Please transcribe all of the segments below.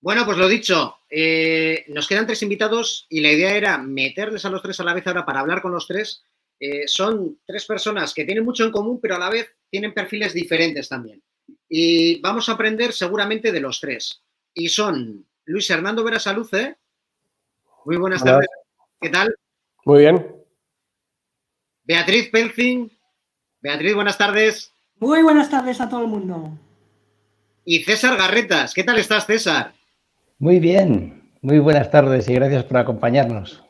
Bueno, pues lo dicho, eh, nos quedan tres invitados y la idea era meterles a los tres a la vez ahora para hablar con los tres. Eh, son tres personas que tienen mucho en común, pero a la vez tienen perfiles diferentes también. Y vamos a aprender seguramente de los tres. Y son Luis Hernando Verasaluce. Muy buenas Hola. tardes. ¿Qué tal? Muy bien. Beatriz Pelcing. Beatriz, buenas tardes. Muy buenas tardes a todo el mundo. Y César Garretas. ¿Qué tal estás, César? Muy bien, muy buenas tardes y gracias por acompañarnos.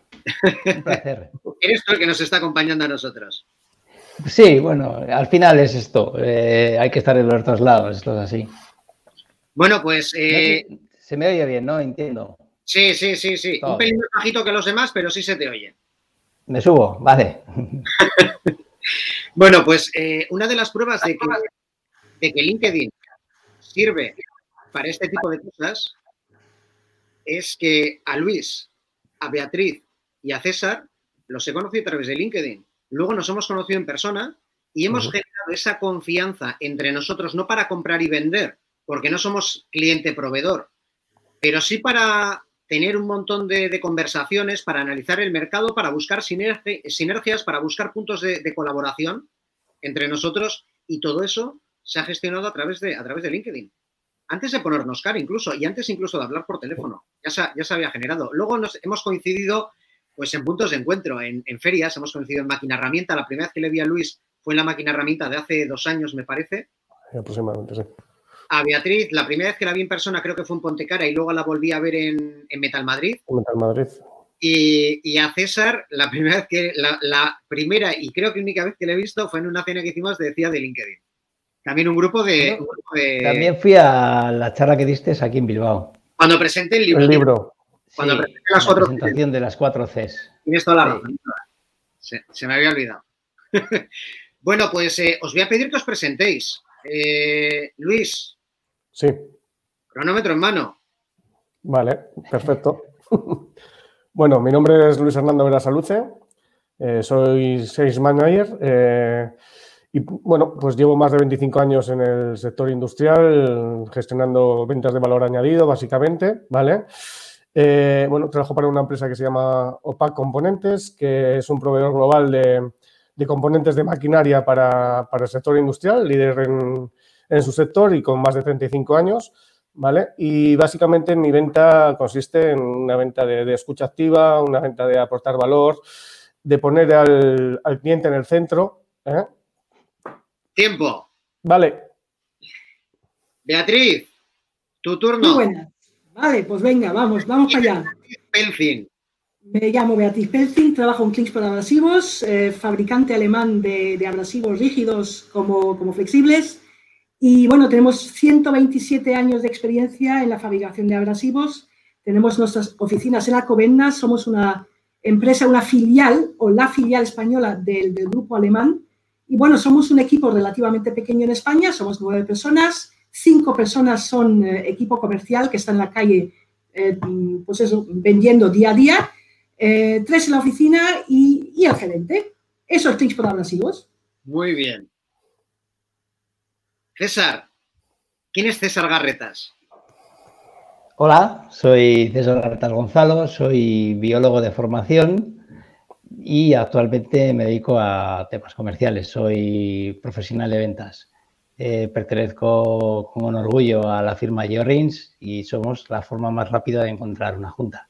Un placer. Eres tú el que nos está acompañando a nosotros. Sí, bueno, al final es esto, eh, hay que estar en los dos lados, esto es así. Bueno, pues eh, Se me oye bien, ¿no? Entiendo. sí, sí, sí, sí. Todo. Un pelín más bajito que los demás, pero sí se te oye. Me subo, vale. Bueno, pues eh, una de las pruebas de que, de que LinkedIn sirve para este tipo de cosas es que a Luis, a Beatriz y a César los he conocido a través de LinkedIn. Luego nos hemos conocido en persona y hemos generado esa confianza entre nosotros, no para comprar y vender, porque no somos cliente-proveedor, pero sí para tener un montón de, de conversaciones, para analizar el mercado, para buscar sinergi- sinergias, para buscar puntos de, de colaboración entre nosotros y todo eso se ha gestionado a través de, a través de LinkedIn. Antes de ponernos cara incluso, y antes incluso de hablar por teléfono, ya se, ya se había generado. Luego nos hemos coincidido pues en puntos de encuentro, en, en ferias, hemos coincidido en máquina herramienta. La primera vez que le vi a Luis fue en la máquina herramienta de hace dos años, me parece. Aproximadamente, sí. A Beatriz, la primera vez que la vi en persona creo que fue en Pontecara y luego la volví a ver en, en Metal Madrid. Metal Madrid. Y, y a César, la primera vez que, la, la primera y creo que única vez que le he visto fue en una cena que hicimos de Decía de LinkedIn. También un grupo de. un grupo de- También fui a la charla que diste aquí en Bilbao. Cuando presenté el libro. El libro. Cuando Sí, presenté las la cuatro presentación de las cuatro Cs. Tienes toda la Sí. razón. Se, se me había olvidado. bueno, pues eh, os voy a pedir que os presentéis. Eh, Luis, Sí. cronómetro en mano. Vale, perfecto. bueno, mi nombre es Luis Hernando Verasaluce. eh, soy Sales Manager. Y bueno, pues llevo más de 25 años en el sector industrial, gestionando ventas de valor añadido, básicamente, ¿vale? Eh, bueno, trabajo para una empresa que se llama OPAC Componentes, que es un proveedor global de, componentes de maquinaria para, el sector industrial, líder en, su sector y con más de 35 años, ¿vale? Y básicamente mi venta consiste en una venta de, de escucha activa, una venta de aportar valor, de poner al, al cliente en el centro, ¿eh? Tiempo. Vale, Beatriz, tu Muy turno. buenas. Vale, pues venga, vamos, vamos para allá. Pelfin. Me llamo Beatriz Pelzing, trabajo en Klingsport Abrasivos, eh, fabricante alemán de, de abrasivos rígidos como, como flexibles. Y bueno, tenemos 127 años de experiencia en la fabricación de abrasivos. Tenemos nuestras oficinas en Alcobendas, somos una empresa, una filial o la filial española del, del grupo alemán. Y bueno, somos un equipo relativamente pequeño en España, somos nueve personas, cinco personas son eh, equipo comercial que está en la calle, eh, pues eso, vendiendo día a día, eh, tres en la oficina y, y el gerente. Eso es Tricks por abrasivos. Muy bien. César. ¿Quién es César Garretas? Hola, soy César Garretas Gonzalo, soy biólogo de formación y actualmente me dedico a temas comerciales. Soy profesional de ventas. Eh, pertenezco con orgullo a la firma Georins y somos la forma más rápida de encontrar una junta.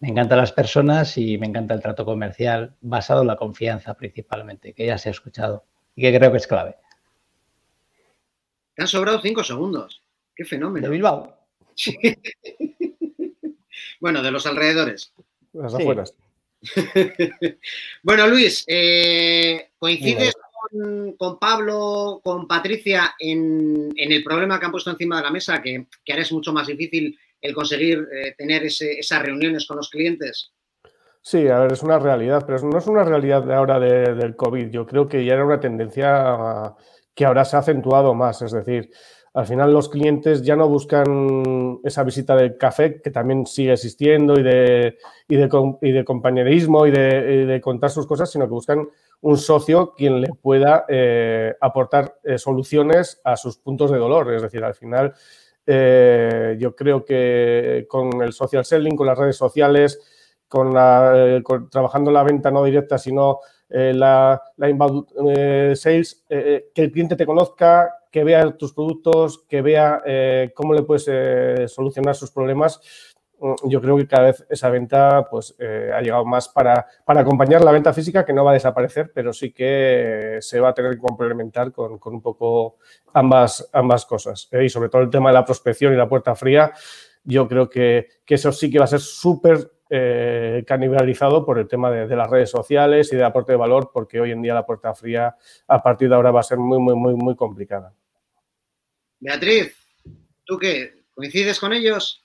Me encantan las personas y me encanta el trato comercial basado en la confianza principalmente, que ya se ha escuchado y que creo que es clave. Te han sobrado cinco segundos. Qué De fenómeno. Bilbao. Bueno, de los alrededores. las Sí. afueras. Bueno, Luis, eh, ¿coincides con, con Pablo, con Patricia en, en el problema que han puesto encima de la mesa, que, que ahora es mucho más difícil el conseguir eh, tener ese- esas reuniones con los clientes? Sí, a ver, es una realidad, pero no es una realidad de ahora de- del COVID. Yo creo que ya era una tendencia que ahora se ha acentuado más. Es decir, al final los clientes ya no buscan esa visita del café, que también sigue existiendo, y de, y de, y de compañerismo y de, y de contar sus cosas, sino que buscan un socio quien le pueda eh, aportar eh, soluciones a sus puntos de dolor. Es decir, al final Eh, yo creo que con el social selling, con las redes sociales, con, la, trabajando la venta no directa, sino la, la, inbound sales, que el cliente te conozca, que vea tus productos, que vea cómo le puedes solucionar sus problemas Mm, yo creo que cada vez esa venta pues, eh, ha llegado más para, para, acompañar la venta física, que no va a desaparecer, pero sí que se va a tener que complementar con, con un poco ambas, ambas cosas. ¿eh? Y sobre todo el tema de la prospección y la puerta fría, yo creo que, que eso sí que va a ser súper eh, canibalizado por el tema de, las redes sociales y de aporte de valor, porque hoy en día la puerta fría a partir de ahora va a ser muy, muy, muy, muy complicada. Beatriz, ¿tú qué? ¿Coincides con ellos?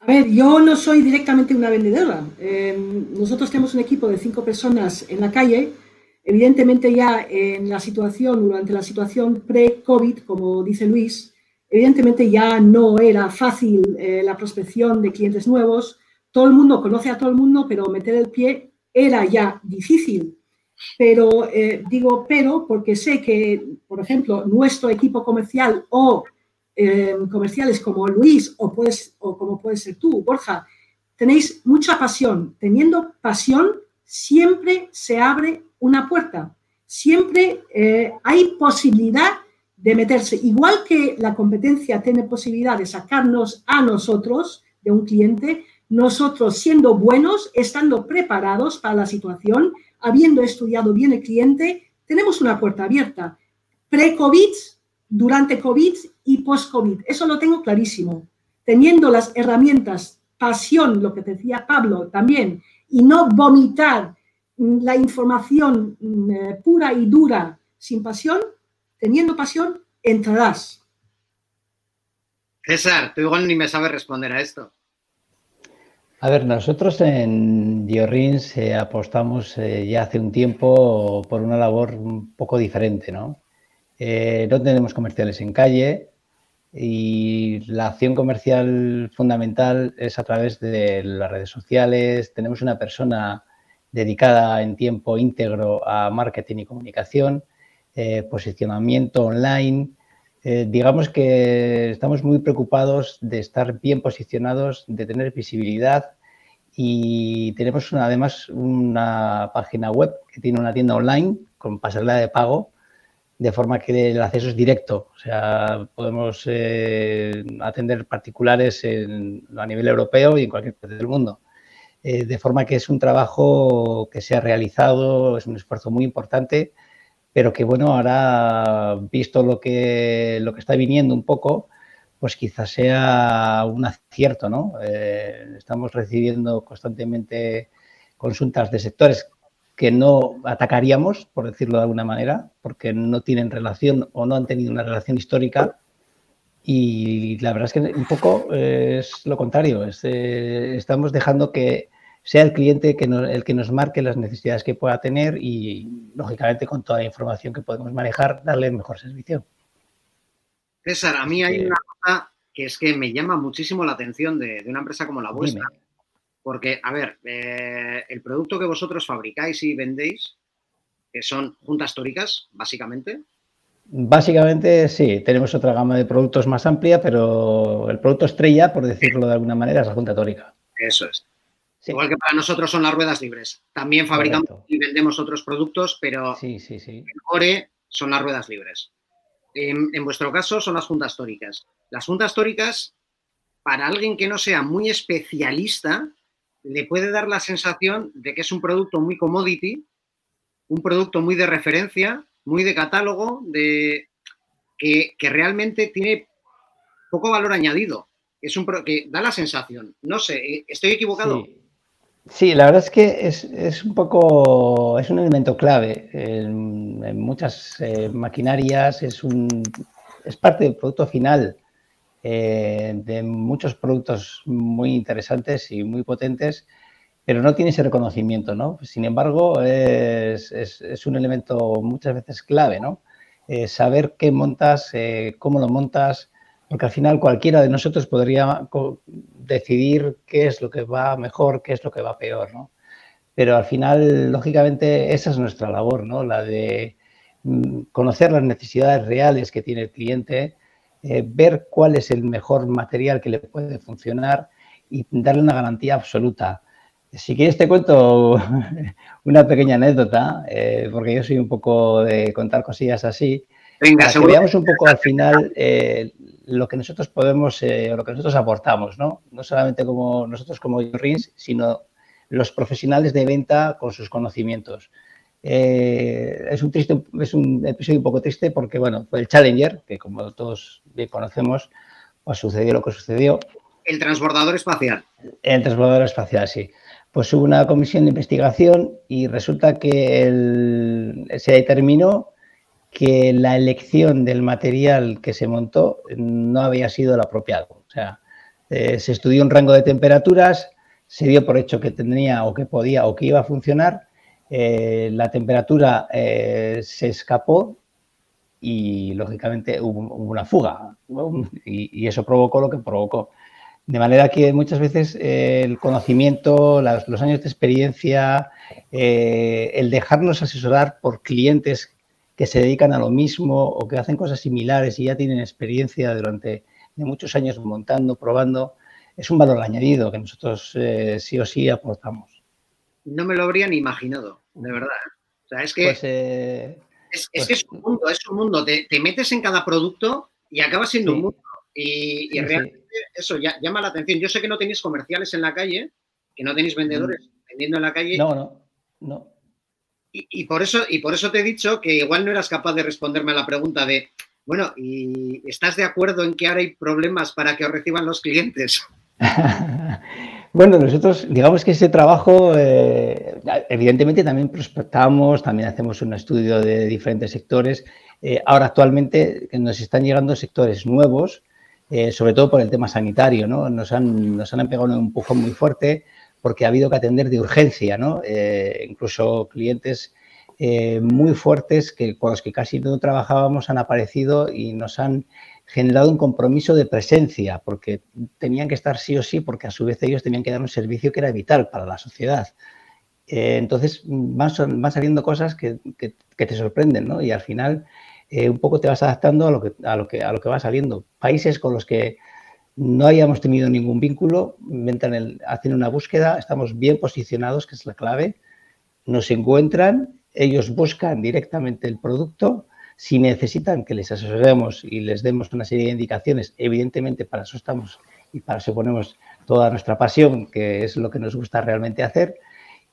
A ver, yo no soy directamente una vendedora. Em, nosotros tenemos un equipo de cinco personas en la calle. Evidentemente ya en la situación, durante la situación pre-COVID, como dice Luis, evidentemente ya no era fácil eh, la prospección de clientes nuevos. Todo el mundo conoce a todo el mundo, pero meter el pie era ya difícil. Pero eh, digo pero porque sé que, por ejemplo, nuestro equipo comercial o Em, comerciales como Luis o, puedes, o como puede ser tú, Borja, tenéis mucha pasión. Teniendo pasión, siempre se abre una puerta. Siempre eh, hay posibilidad de meterse. Igual que la competencia tiene posibilidad de sacarnos a nosotros de un cliente, nosotros siendo buenos, estando preparados para la situación, habiendo estudiado bien el cliente, tenemos una puerta abierta. Pre-COVID durante COVID y post-COVID. Eso lo tengo clarísimo. Teniendo las herramientas, pasión, lo que decía Pablo también, y no vomitar la información mm, eh, pura y dura sin pasión, teniendo pasión, entrarás. César, tú igual ni me sabes responder a esto. A ver, nosotros en Diorrins eh, apostamos eh, ya hace un tiempo por una labor un poco diferente, ¿no? Eh, no tenemos comerciales en calle y la acción comercial fundamental es a través de las redes sociales. Tenemos una persona dedicada en tiempo íntegro a marketing y comunicación, posicionamiento online. Digamos que estamos muy preocupados de estar bien posicionados, de tener visibilidad y tenemos además una página web que tiene una tienda online con pasarela de pago de forma que el acceso es directo. O sea, podemos eh, atender particulares a nivel europeo y en cualquier parte del mundo. Eh, de forma que es un trabajo que se ha realizado, es un esfuerzo muy importante, pero que, bueno, ahora, visto lo que, lo que está viniendo un poco, pues quizás sea un acierto, ¿no? Eh, estamos recibiendo constantemente consultas de sectores que no atacaríamos, por decirlo de alguna manera, porque no tienen relación o no han tenido una relación histórica. Y la verdad es que un poco es lo contrario, eh, estamos dejando que sea el cliente el que nos marque las necesidades que pueda tener y, lógicamente, con toda la información que podemos manejar, darle el mejor servicio. César, a mí hay una cosa que es que me llama muchísimo la atención de, una empresa como la vuestra. Porque, a ver, eh, el producto que vosotros fabricáis y vendéis, que son juntas tóricas, básicamente. Básicamente sí, tenemos otra gama de productos más amplia, pero el producto estrella, por decirlo de alguna manera, es la junta tórica. Eso es. Igual que para nosotros son las ruedas libres. También fabricamos y vendemos otros productos, pero sí, sí, sí. el core son las ruedas libres. En, vuestro caso son las juntas tóricas. Las juntas tóricas, para alguien que no sea muy especialista, le puede dar la sensación de que es un producto muy commodity, un producto muy de referencia, muy de catálogo, de que, realmente tiene poco valor añadido. Es un que da la sensación. No sé, eh, ¿estoy equivocado? La verdad es que es, un poco, es un elemento clave en, muchas eh, maquinarias, es, un, es parte del producto final eh, de muchos productos muy interesantes y muy potentes, pero no tiene ese reconocimiento, ¿no? Sin embargo, es, un elemento muchas veces clave, ¿no? Eh, saber qué montas, cómo lo montas, porque al final cualquiera de nosotros podría decidir qué es lo que va mejor, qué es lo que va peor, ¿no? Pero al final, lógicamente, esa es nuestra labor, ¿no? La de mm, conocer las necesidades reales que tiene el cliente, ver cuál es el mejor material que le puede funcionar y darle una garantía absoluta. Si quieres te cuento una pequeña anécdota, eh, porque yo soy un poco de contar cosillas así. Venga, para que veamos un poco al final eh, lo que nosotros podemos eh, lo que nosotros aportamos, ¿no? No solamente como nosotros como RINS, sino los profesionales de venta con sus conocimientos. es, un triste, es un episodio un poco triste porque, bueno, fue el Challenger, que como todos bien conocemos, pues sucedió lo que sucedió. El transbordador espacial. El transbordador espacial, sí. Pues hubo una comisión de investigación y resulta que se determinó que la elección del material que se montó no había sido el apropiado. O sea, eh, se estudió un rango de temperaturas, se dio por hecho que tenía o que podía o que iba a funcionar, eh, la temperatura eh, se escapó y lógicamente hubo, una fuga y, eso provocó lo que provocó. De manera que muchas veces el conocimiento, los años de experiencia, el dejarnos asesorar por clientes que se dedican a lo mismo o que hacen cosas similares y ya tienen experiencia durante muchos años montando, probando, es un valor añadido que nosotros eh, sí o sí aportamos. No me lo habría ni imaginado, de verdad. O sea, es que, pues, es, pues que es un mundo, es un mundo. Te, metes en cada producto y acaba siendo un mundo. Y, realmente eso ya, llama la atención. Yo sé que no tenéis comerciales en la calle, que no tenéis vendedores mm. vendiendo en la calle. No, no, no. Y, por eso, y por eso te he dicho que igual no eras capaz de responderme a la pregunta de, bueno, ¿y estás de acuerdo en que ahora hay problemas para que os reciban los clientes? bueno, nosotros, digamos que ese trabajo, eh, evidentemente también prospectamos, también hacemos un estudio de diferentes sectores. Eh, ahora actualmente nos están llegando sectores nuevos eh, sobre todo por el tema sanitario, ¿no? Nos han, nos han pegado un empujón muy fuerte porque ha habido que atender de urgencia, ¿no? Eh, incluso clientes eh, muy fuertes que con los que casi no trabajábamos han aparecido y nos han generado un compromiso de presencia, porque tenían que estar sí o sí, porque a su vez ellos tenían que dar un servicio que era vital para la sociedad. entonces van, saliendo cosas que, te sorprenden, ¿no? Y al final eh, un poco te vas adaptando a lo, que, a, a lo que va saliendo. Países con los que no hayamos tenido ningún vínculo, inventan hacen una búsqueda, estamos bien posicionados, que es la clave, nos encuentran, ellos buscan directamente el producto, si necesitan que les asesoremos y les demos una serie de indicaciones, evidentemente para eso estamos y para eso ponemos toda nuestra pasión, que es lo que nos gusta realmente hacer.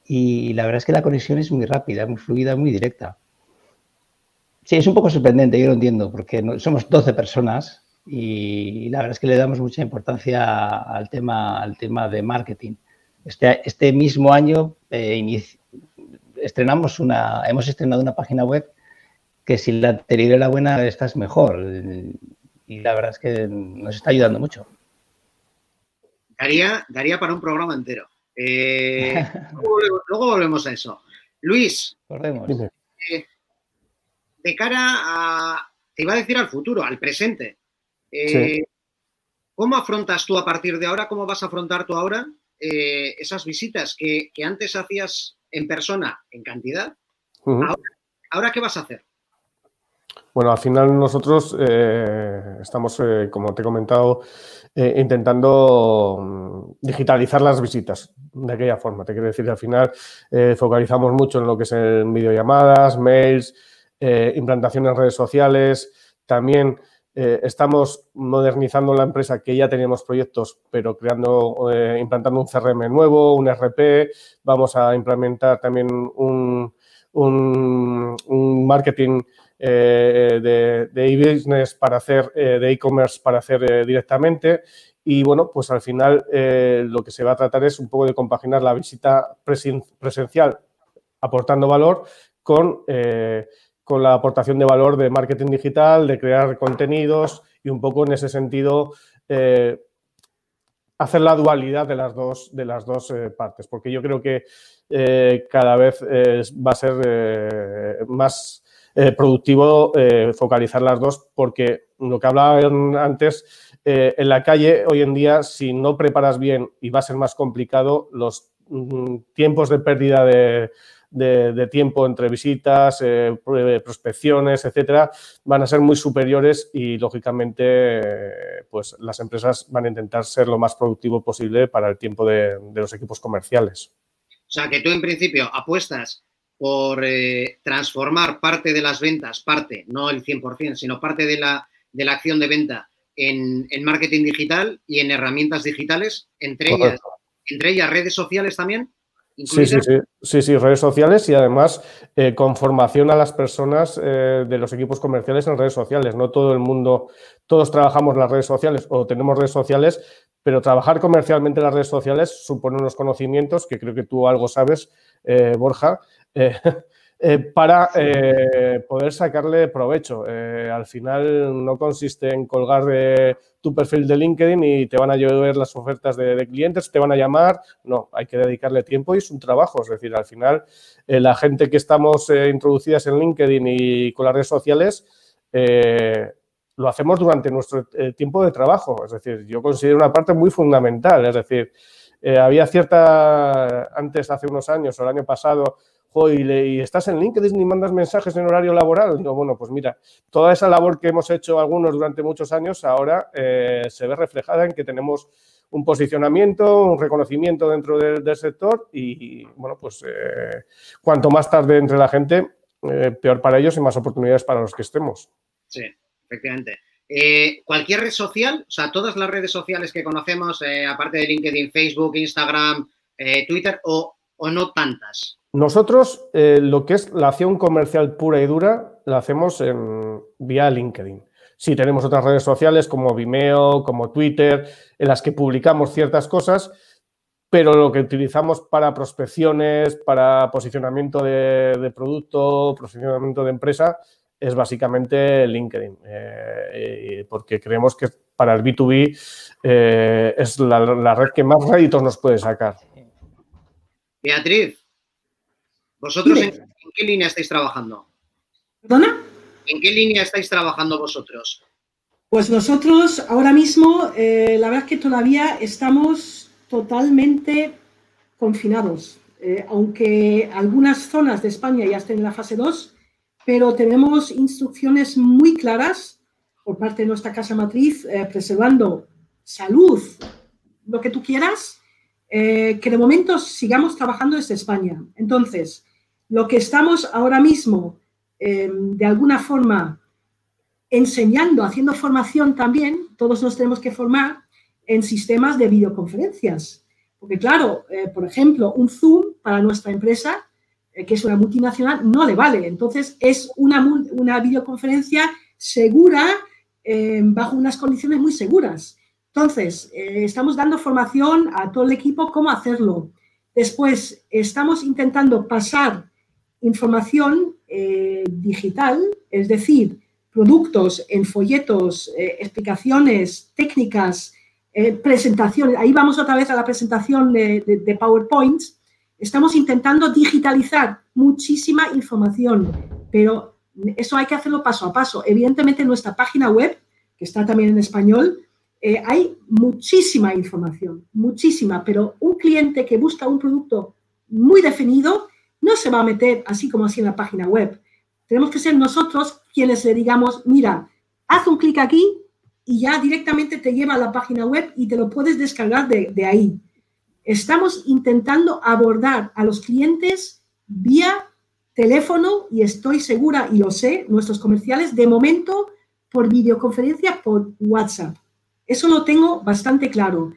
Y la verdad es que la conexión es muy rápida, muy fluida, muy directa. Sí, es un poco sorprendente, yo lo entiendo, porque somos 12 personas y la verdad es que le damos mucha importancia al tema, al tema de marketing. Este, este mismo año eh, estrenamos una, hemos estrenado una página web que si la anterior era buena, esta es mejor. Y la verdad es que nos está ayudando mucho. Daría, daría para un programa entero. Eh, luego, volvemos, a eso. Luis, de cara a, te iba a decir al futuro, al presente. Eh, ¿Cómo afrontas tú a partir de ahora, cómo vas a afrontar tú ahora eh, esas visitas que, antes hacías en persona en cantidad? ahora, ¿qué vas a hacer? Bueno, al final nosotros eh, estamos, como te he comentado, intentando mm, digitalizar las visitas de aquella forma. Te quiero decir, al final focalizamos mucho en lo que es en videollamadas, mails, implantación en redes sociales, también eh, estamos modernizando la empresa que ya teníamos proyectos, pero creando, eh, implantando un CRM nuevo, un RP, vamos a implementar también un, marketing de e-business para hacer, de e-commerce para hacer directamente. Y bueno, pues al final lo que se va a tratar es un poco de compaginar la visita presencial aportando valor con con la aportación de valor de marketing digital, de crear contenidos y un poco en ese sentido eh, hacer la dualidad de las dos, de las dos eh, partes, porque yo creo que eh, cada vez va a ser más productivo focalizar las dos, porque lo que hablaba antes, en la calle hoy en día, si no preparas bien y va a ser más complicado, los mm, tiempos de pérdida de, de, tiempo entre visitas, eh, prospecciones, etcétera, van a ser muy superiores y, lógicamente, pues las empresas van a intentar ser lo más productivo posible para el tiempo de, los equipos comerciales. O sea, que tú en principio apuestas por eh, transformar parte de las ventas, parte, no el 100%, sino parte de la, de la acción de venta en, marketing digital y en herramientas digitales, entre ellas, entre ellas redes sociales también. Sí, sí, sí, sí, sí, redes sociales y además eh, con formación a las personas eh, de los equipos comerciales en redes sociales. No todo el mundo, todos trabajamos en las redes sociales o tenemos redes sociales, pero trabajar comercialmente en las redes sociales supone unos conocimientos que creo que tú algo sabes, eh, Borja, Eh, para eh, poder sacarle provecho. Eh, al final no consiste en colgar tu perfil de LinkedIn y te van a llover las ofertas de, clientes, te van a llamar. No, hay que dedicarle tiempo y es un trabajo. Es decir, al final la gente que estamos introducidas en LinkedIn y con las redes sociales, lo hacemos durante nuestro tiempo de trabajo. Es decir, yo considero una parte muy fundamental. Es decir, había cierta, antes, hace unos años o el año pasado, y, estás en LinkedIn y mandas mensajes en horario laboral. Digo, bueno, pues mira, toda esa labor que hemos hecho algunos durante muchos años ahora eh, se ve reflejada en que tenemos un posicionamiento, un reconocimiento dentro del, sector y, bueno, pues eh, cuanto más tarde entre la gente, eh, peor para ellos y más oportunidades para los que estemos. Sí, efectivamente. cualquier red social, o sea, todas las redes sociales que conocemos, aparte de LinkedIn, Facebook, Instagram, Twitter, o, o no tantas. Nosotros, eh, lo que es la acción comercial pura y dura, la hacemos en, vía LinkedIn. Sí, tenemos otras redes sociales como Vimeo, como Twitter, en las que publicamos ciertas cosas, pero lo que utilizamos para prospecciones, para posicionamiento de, producto, posicionamiento de empresa, es básicamente LinkedIn, eh, porque creemos que para el B2B eh, es la, red que más réditos nos puede sacar. Beatriz, ¿Vosotros en, qué línea estáis trabajando? ¿Perdona? ¿En qué línea estáis trabajando vosotros? Pues nosotros ahora mismo, eh, la verdad es que todavía estamos totalmente confinados, eh, aunque algunas zonas de España ya estén en la fase 2, pero tenemos instrucciones muy claras por parte de nuestra casa matriz, eh, preservando salud, lo que tú quieras, que de momento sigamos trabajando desde España. Entonces, lo que estamos ahora mismo, em, de alguna forma, enseñando, haciendo formación también, todos nos tenemos que formar en sistemas de videoconferencias. Porque claro, eh, por ejemplo, un Zoom para nuestra empresa, eh, que es una multinacional, no le vale. Entonces, es una, una videoconferencia segura, bajo unas condiciones muy seguras. Entonces, eh, estamos dando formación a todo el equipo cómo hacerlo. Después, estamos intentando pasar información eh, digital, es decir, productos en folletos, eh, explicaciones técnicas, presentaciones. Ahí vamos otra vez a la presentación de, de, PowerPoint. Estamos intentando digitalizar muchísima información, pero eso hay que hacerlo paso a paso. Evidentemente, en nuestra página web, que está también en español, hay muchísima información, muchísima, pero un cliente que busca un producto muy definido no se va a meter así como así en la página web. Tenemos que ser nosotros quienes le digamos, mira, haz un clic aquí y ya directamente te lleva a la página web y te lo puedes descargar de, ahí. Estamos intentando abordar a los clientes vía teléfono y estoy segura y lo sé, nuestros comerciales, de momento por videoconferencia por WhatsApp. Eso lo tengo bastante claro.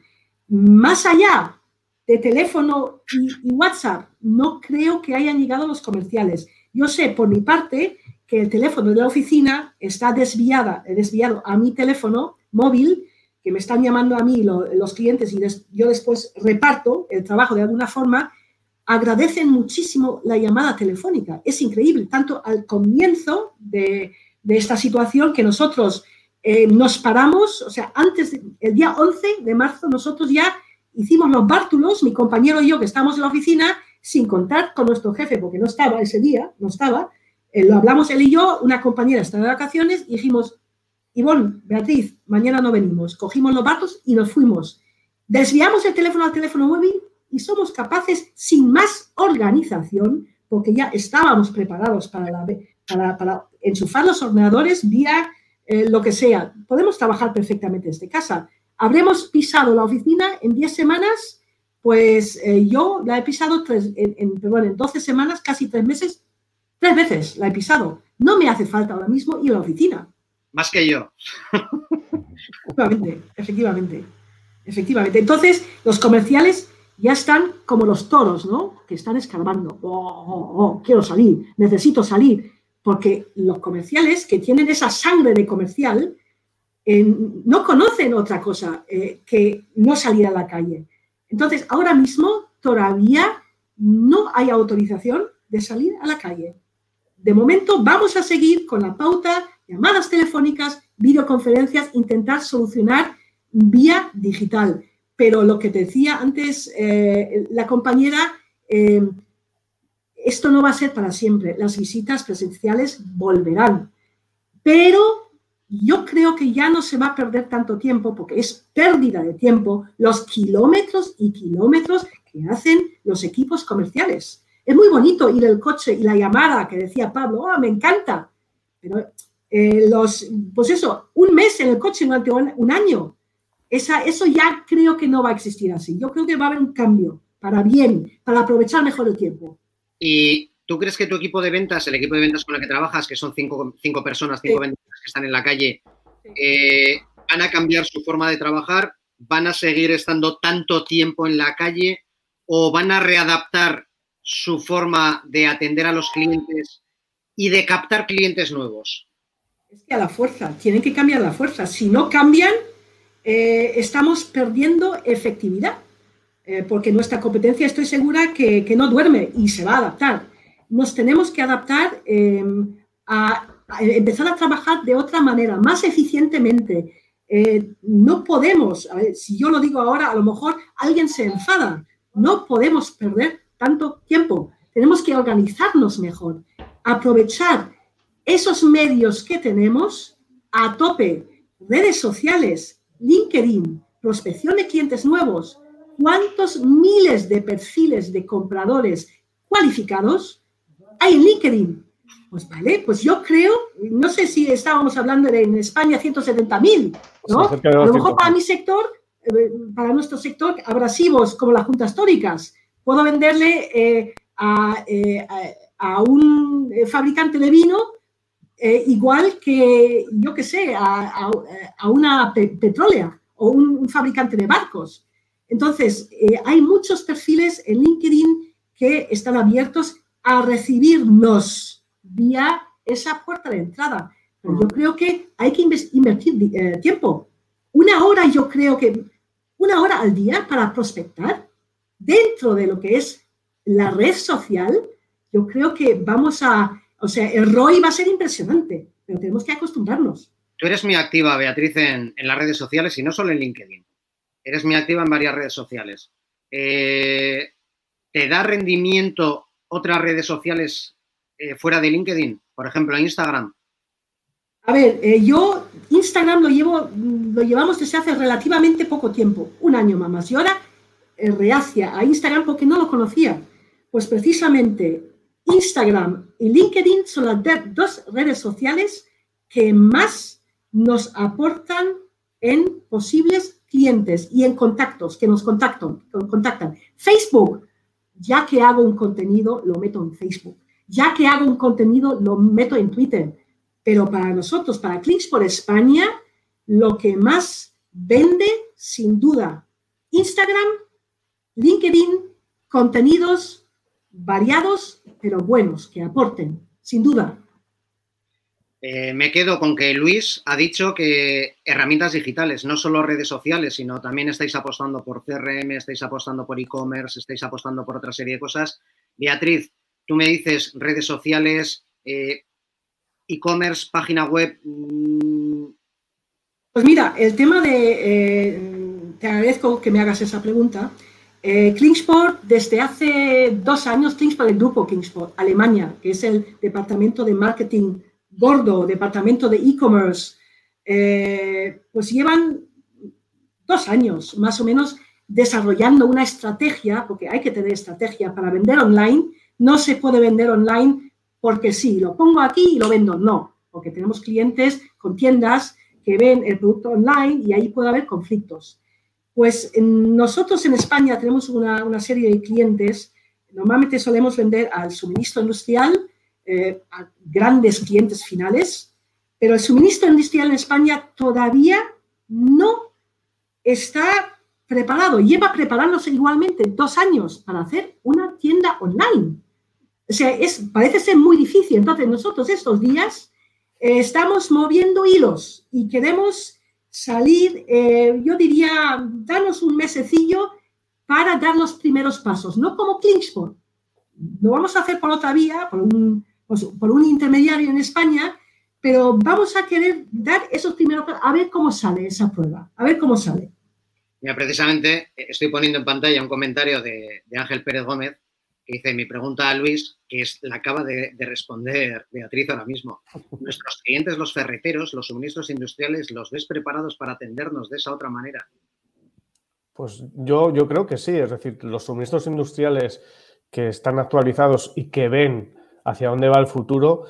Más allá de teléfono y, WhatsApp, no creo que hayan llegado los comerciales. Yo sé por mi parte que el teléfono de la oficina está desviada, desviado a mi teléfono móvil, que me están llamando a mí los clientes y yo después reparto el trabajo de alguna forma, agradecen muchísimo la llamada telefónica. Es increíble, tanto al comienzo de, esta situación que nosotros eh, nos paramos, o sea, antes, del día 11 de marzo, nosotros ya hicimos los bártulos, mi compañero y yo que estamos en la oficina, sin contar con nuestro jefe, porque no estaba ese día, no estaba, eh, lo hablamos él y yo, una compañera está de vacaciones, y dijimos, Ivonne, Beatriz, mañana no venimos. Cogimos los bártulos y nos fuimos. Desviamos el teléfono al teléfono móvil y somos capaces, sin más organización, porque ya estábamos preparados para, la, para, enchufar los ordenadores vía eh, lo que sea. Podemos trabajar perfectamente desde casa. Habremos pisado la oficina en 10 semanas, pues eh, yo la he pisado tres, en, en 12 semanas, casi tres meses, tres veces la he pisado. No me hace falta ahora mismo ir a la oficina. Más que yo. efectivamente, efectivamente. Efectivamente. Entonces, los comerciales ya están como los toros, ¿no? Que están escarbando. Oh, oh, oh, quiero salir, necesito salir. Porque los comerciales que tienen esa sangre de comercial eh, no conocen otra cosa eh, que no salir a la calle. Entonces, ahora mismo todavía no hay autorización de salir a la calle. De momento vamos a seguir con la pauta, llamadas telefónicas, videoconferencias, intentar solucionar vía digital. Pero lo que decía antes eh, la compañera, esto no va a ser para siempre. Las visitas presenciales volverán. Pero yo creo que ya no se va a perder tanto tiempo porque es pérdida de tiempo los kilómetros y kilómetros que hacen los equipos comerciales. Es muy bonito ir el coche y la llamada que decía Pablo, oh, me encanta. Pero eh, los, pues eso, un mes en el coche durante un año eso ya creo que no va a existir así. Yo creo que va a haber un cambio para bien, para aprovechar mejor el tiempo. ¿Y tú crees que tu equipo de ventas, el equipo de ventas con el que trabajas, que son cinco, cinco personas, cinco vendedores que están en la calle, eh, van a cambiar su forma de trabajar? ¿Van a seguir estando tanto tiempo en la calle o van a readaptar su forma de atender a los clientes y de captar clientes nuevos? Es que a la fuerza, tienen que cambiar la fuerza. Si no cambian, eh, estamos perdiendo efectividad, eh, porque nuestra competencia estoy segura que, no duerme y se va a adaptar. Nos tenemos que adaptar em, a, empezar a trabajar de otra manera, más eficientemente. Eh, no podemos, si yo lo digo ahora, a lo mejor alguien se enfada, no podemos perder tanto tiempo. Tenemos que organizarnos mejor, aprovechar esos medios que tenemos a tope, redes sociales, LinkedIn, prospección de clientes nuevos, ¿cuántos miles de perfiles de compradores cualificados hay en LinkedIn? Pues vale, pues yo creo, no sé si estábamos hablando de, en España 170 mil, ¿no? a lo mejor para mi sector, eh, para nuestro sector, abrasivos como las juntas históricas, puedo venderle eh, eh, a, un fabricante de vino eh, igual que, yo qué sé, a, una petrólea o un, fabricante de barcos. Entonces, eh, hay muchos perfiles en LinkedIn que están abiertos a recibirnos vía esa puerta de entrada. Pero yo creo que hay que invertir eh, tiempo. Una hora, yo creo que una hora al día para prospectar dentro de lo que es la red social, yo creo que vamos a o sea, el ROI va a ser impresionante, pero tenemos que acostumbrarnos. Tú eres muy activa, Beatriz, en, las redes sociales y no solo en LinkedIn. Eres muy activa en varias redes sociales. Eh, ¿Te da rendimiento otras redes sociales eh, fuera de LinkedIn? Por ejemplo, Instagram. A ver, eh, yo Instagram lo llevo, lo llevamos desde hace relativamente poco tiempo, un año más. Y ahora reacia a Instagram porque no lo conocía. Pues precisamente Instagram y LinkedIn son las dos redes sociales que más nos aportan en posibles clientes y en contactos que nos contactan. Facebook, ya que hago un contenido, lo meto en Facebook. Ya que hago un contenido, lo meto en Twitter. Pero para nosotros, para Clicks por España, lo que más vende, sin duda, Instagram, LinkedIn, contenidos variados, pero buenos, que aporten, sin duda. Eh, me quedo con que Luis ha dicho que herramientas digitales, no solo redes sociales, sino también estáis apostando por CRM, estáis apostando por e-commerce, estáis apostando por otra serie de cosas. Beatriz, tú me dices redes sociales, eh, e-commerce, página web. Mm. Pues mira, el tema de, eh, te agradezco que me hagas esa pregunta. Eh, Klingsport, desde hace dos años, Klingsport, el grupo Klingsport, Alemania, que es el departamento de marketing gordo, departamento de e-commerce, eh, pues llevan dos años más o menos desarrollando una estrategia, porque hay que tener estrategia para vender online. No se puede vender online porque sí, lo pongo aquí y lo vendo. No, porque tenemos clientes con tiendas que ven el producto online y ahí puede haber conflictos. Pues nosotros en España tenemos una, serie de clientes, normalmente solemos vender al suministro industrial, eh, a grandes clientes finales, pero el suministro industrial en España todavía no está preparado, lleva preparándose igualmente dos años para hacer una tienda online. O sea, es, parece ser muy difícil. Entonces, nosotros estos días eh, estamos moviendo hilos y queremos salir, eh, yo diría, darnos un mesecillo para dar los primeros pasos, no como Klingsport. Lo vamos a hacer por otra vía, por un, pues, por un intermediario en España, pero vamos a querer dar esos primeros pasos, a ver cómo sale esa prueba, a ver cómo sale. Mira, precisamente eh, estoy poniendo en pantalla un comentario de, Ángel Pérez Gómez que dice, mi pregunta a Luis, que es, la acaba de, responder Beatriz ahora mismo. ¿Nuestros clientes, los ferreteros, los suministros industriales, los ves preparados para atendernos de esa otra manera? Pues yo, yo creo que sí, es decir, los suministros industriales que están actualizados y que ven hacia dónde va el futuro,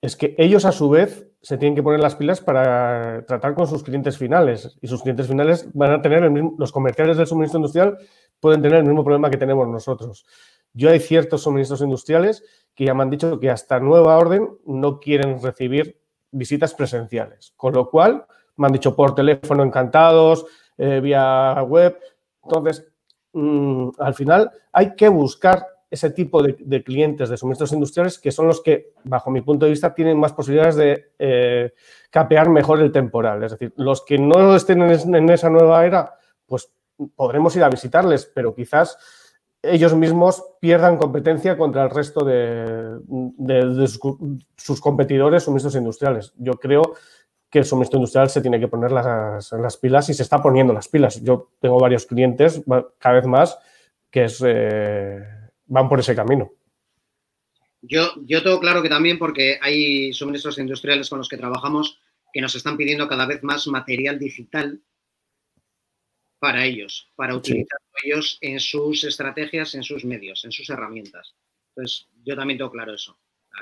es que ellos a su vez se tienen que poner las pilas para tratar con sus clientes finales. Y sus clientes finales van a tener el mismo, los comerciales del suministro industrial pueden tener el mismo problema que tenemos nosotros. Yo hay ciertos suministros industriales que ya me han dicho que hasta nueva orden no quieren recibir visitas presenciales. Con lo cual, me han dicho por teléfono encantados, eh, vía web. Entonces, mm, al final hay que buscar ese tipo de, clientes de suministros industriales que son los que, bajo mi punto de vista, tienen más posibilidades de eh, capear mejor el temporal. Es decir, los que no estén en, esa nueva era, pues podremos ir a visitarles, pero quizás ellos mismos pierdan competencia contra el resto de, sus competidores suministros industriales. Yo creo que el suministro industrial se tiene que poner las, las pilas y se está poniendo las pilas. Yo tengo varios clientes, cada vez más, que es... Eh, van por ese camino. Yo, yo tengo claro que también porque hay suministros industriales con los que trabajamos que nos están pidiendo cada vez más material digital para ellos, para utilizarlo ellos en sus estrategias, en sus medios, en sus herramientas. Entonces, yo también tengo claro eso.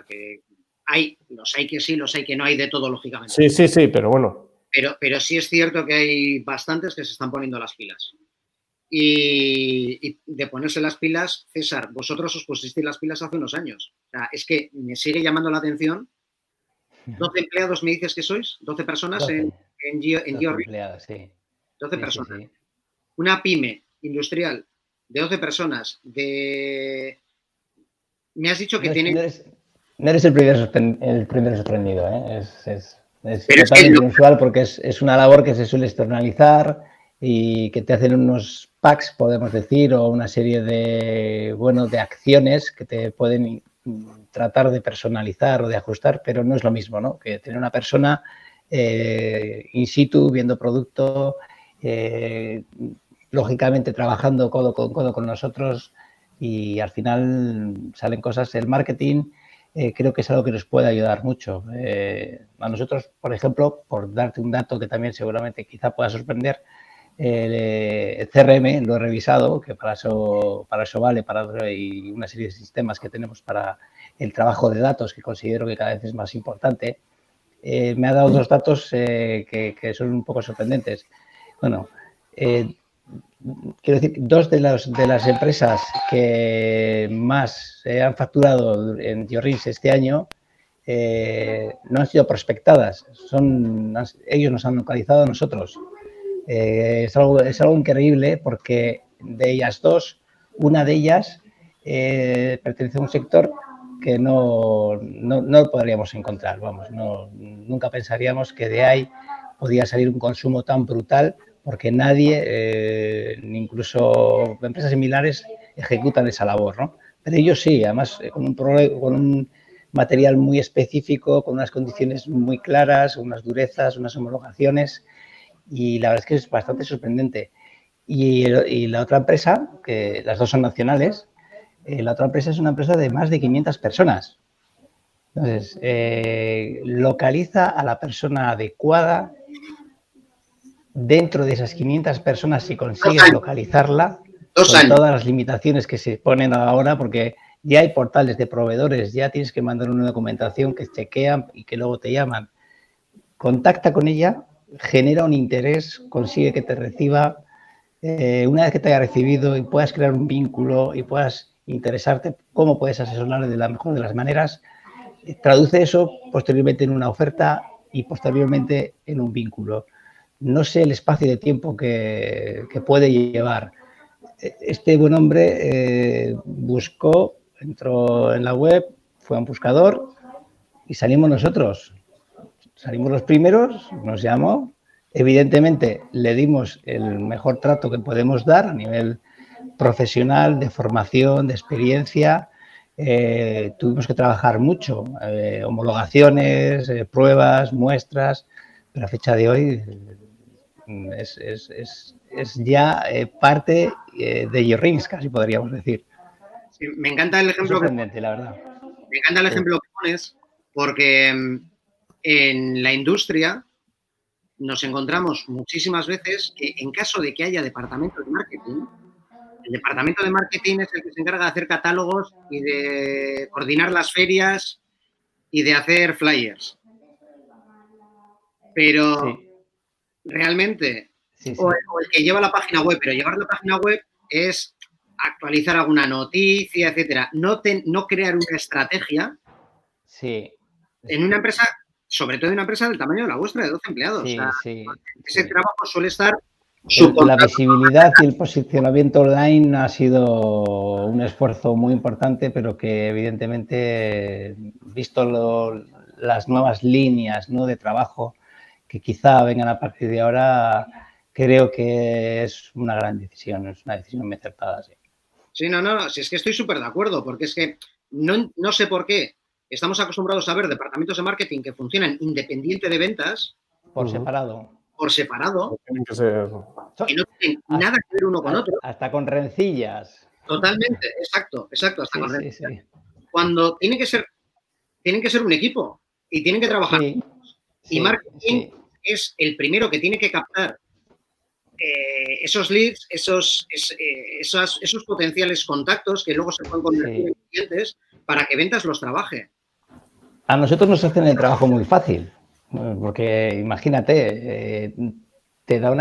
que hay, los hay que sí, los hay que no hay de todo, lógicamente. Sí, sí, sí, pero bueno. Pero, pero sí es cierto que hay bastantes que se están poniendo las pilas. Y, de ponerse las pilas, César, vosotros os pusisteis las pilas hace unos años. O sea, es que me sigue llamando la atención. 12 empleados me dices que sois, 12 personas en, en, 12 empleados, sí. 12 personas. Una pyme industrial de 12 personas, de... Me has dicho que tiene... No eres, el, primer, el primer sorprendido, ¿eh? Es, es, es totalmente inusual porque es, es una labor que se suele externalizar y que te hacen unos packs, podemos decir, o una serie de, bueno, de acciones que te pueden tratar de personalizar o de ajustar, pero no es lo mismo, ¿no? Que tener una persona eh, in situ, viendo producto, eh, lógicamente trabajando codo con codo con nosotros y al final salen cosas. El marketing eh, creo que es algo que nos puede ayudar mucho. a nosotros, por ejemplo, por darte un dato que también seguramente quizá pueda sorprender, el, CRM lo he revisado, que para eso, para eso vale, para y una serie de sistemas que tenemos para el trabajo de datos, que considero que cada vez es más importante. Eh, me ha dado dos datos eh, que, son un poco sorprendentes. Bueno, eh, quiero decir, dos de, de las empresas que más han facturado en Diorins este año no han sido prospectadas, son, ellos nos han localizado a nosotros. Eh, es, algo, es algo increíble porque de ellas dos, una de ellas eh, pertenece a un sector que no, no, no, podríamos encontrar. Vamos, no, nunca pensaríamos que de ahí podía salir un consumo tan brutal porque nadie, eh, incluso empresas similares, ejecutan esa labor. ¿no? Pero ellos sí, además con un, con un material muy específico, con unas condiciones muy claras, unas durezas, unas homologaciones y la verdad es que es bastante sorprendente. Y, la otra empresa, que las dos son nacionales, eh, la otra empresa es una empresa de más de 500 personas. Entonces, eh, localiza a la persona adecuada dentro de esas 500 personas, si consigues localizarla, con todas las limitaciones que se ponen ahora, porque ya hay portales de proveedores, ya tienes que mandar una documentación que chequean y que luego te llaman. Contacta con ella, genera un interés, consigue que te reciba. Eh, una vez que te haya recibido y puedas crear un vínculo y puedas interesarte cómo puedes asesorarle de la mejor de las maneras, eh, traduce eso posteriormente en una oferta y posteriormente en un vínculo. No sé el espacio de tiempo que, puede llevar. Este buen hombre eh, buscó entró en la web, fue a un buscador y salimos nosotros. Salimos los primeros, nos llamó. Evidentemente le dimos el mejor trato que podemos dar a nivel profesional, de formación, de experiencia. Eh, tuvimos que trabajar mucho, eh, homologaciones, eh, pruebas, muestras, pero a fecha de hoy es, es, es ya parte de Yorrings, casi podríamos decir me encanta el ejemplo que, la verdad. Me encanta el ejemplo que pones porque mm, en la industria nos encontramos muchísimas veces que en caso de que haya departamento de marketing, el departamento de marketing es el que se encarga de hacer catálogos y de coordinar las ferias y de hacer flyers. Pero realmente, O, el que lleva la página web, pero llevar la página web es actualizar alguna noticia, etcétera, no, no crear una estrategia sí. en una empresa, sobre todo en una empresa del tamaño de la vuestra, de 12 empleados. ese trabajo suele estar la visibilidad y el posicionamiento online ha sido un esfuerzo muy importante, pero que evidentemente, visto las nuevas líneas ¿no? de trabajo que quizá vengan a partir de ahora, creo que es una gran decisión, es una decisión muy acertada. Sí. Sí, no, no, si es que estoy súper de acuerdo, porque es que no, no sé por qué estamos acostumbrados a ver departamentos de marketing que funcionan independiente de ventas. Por separado. Por separado. Tienen que ser... Y no tienen nada que ver uno con otro. Hasta con rencillas. Totalmente, exacto, exacto, hasta con rencillas. Cuando tienen que ser, tienen que ser un equipo y tienen que trabajar. y marketing es el primero que tiene que captar eh, esos leads, esos, eh, esos potenciales contactos que luego se pueden convertir en clientes para que ventas los trabaje. A nosotros nos hacen el trabajo muy fácil, porque imagínate, eh, te, da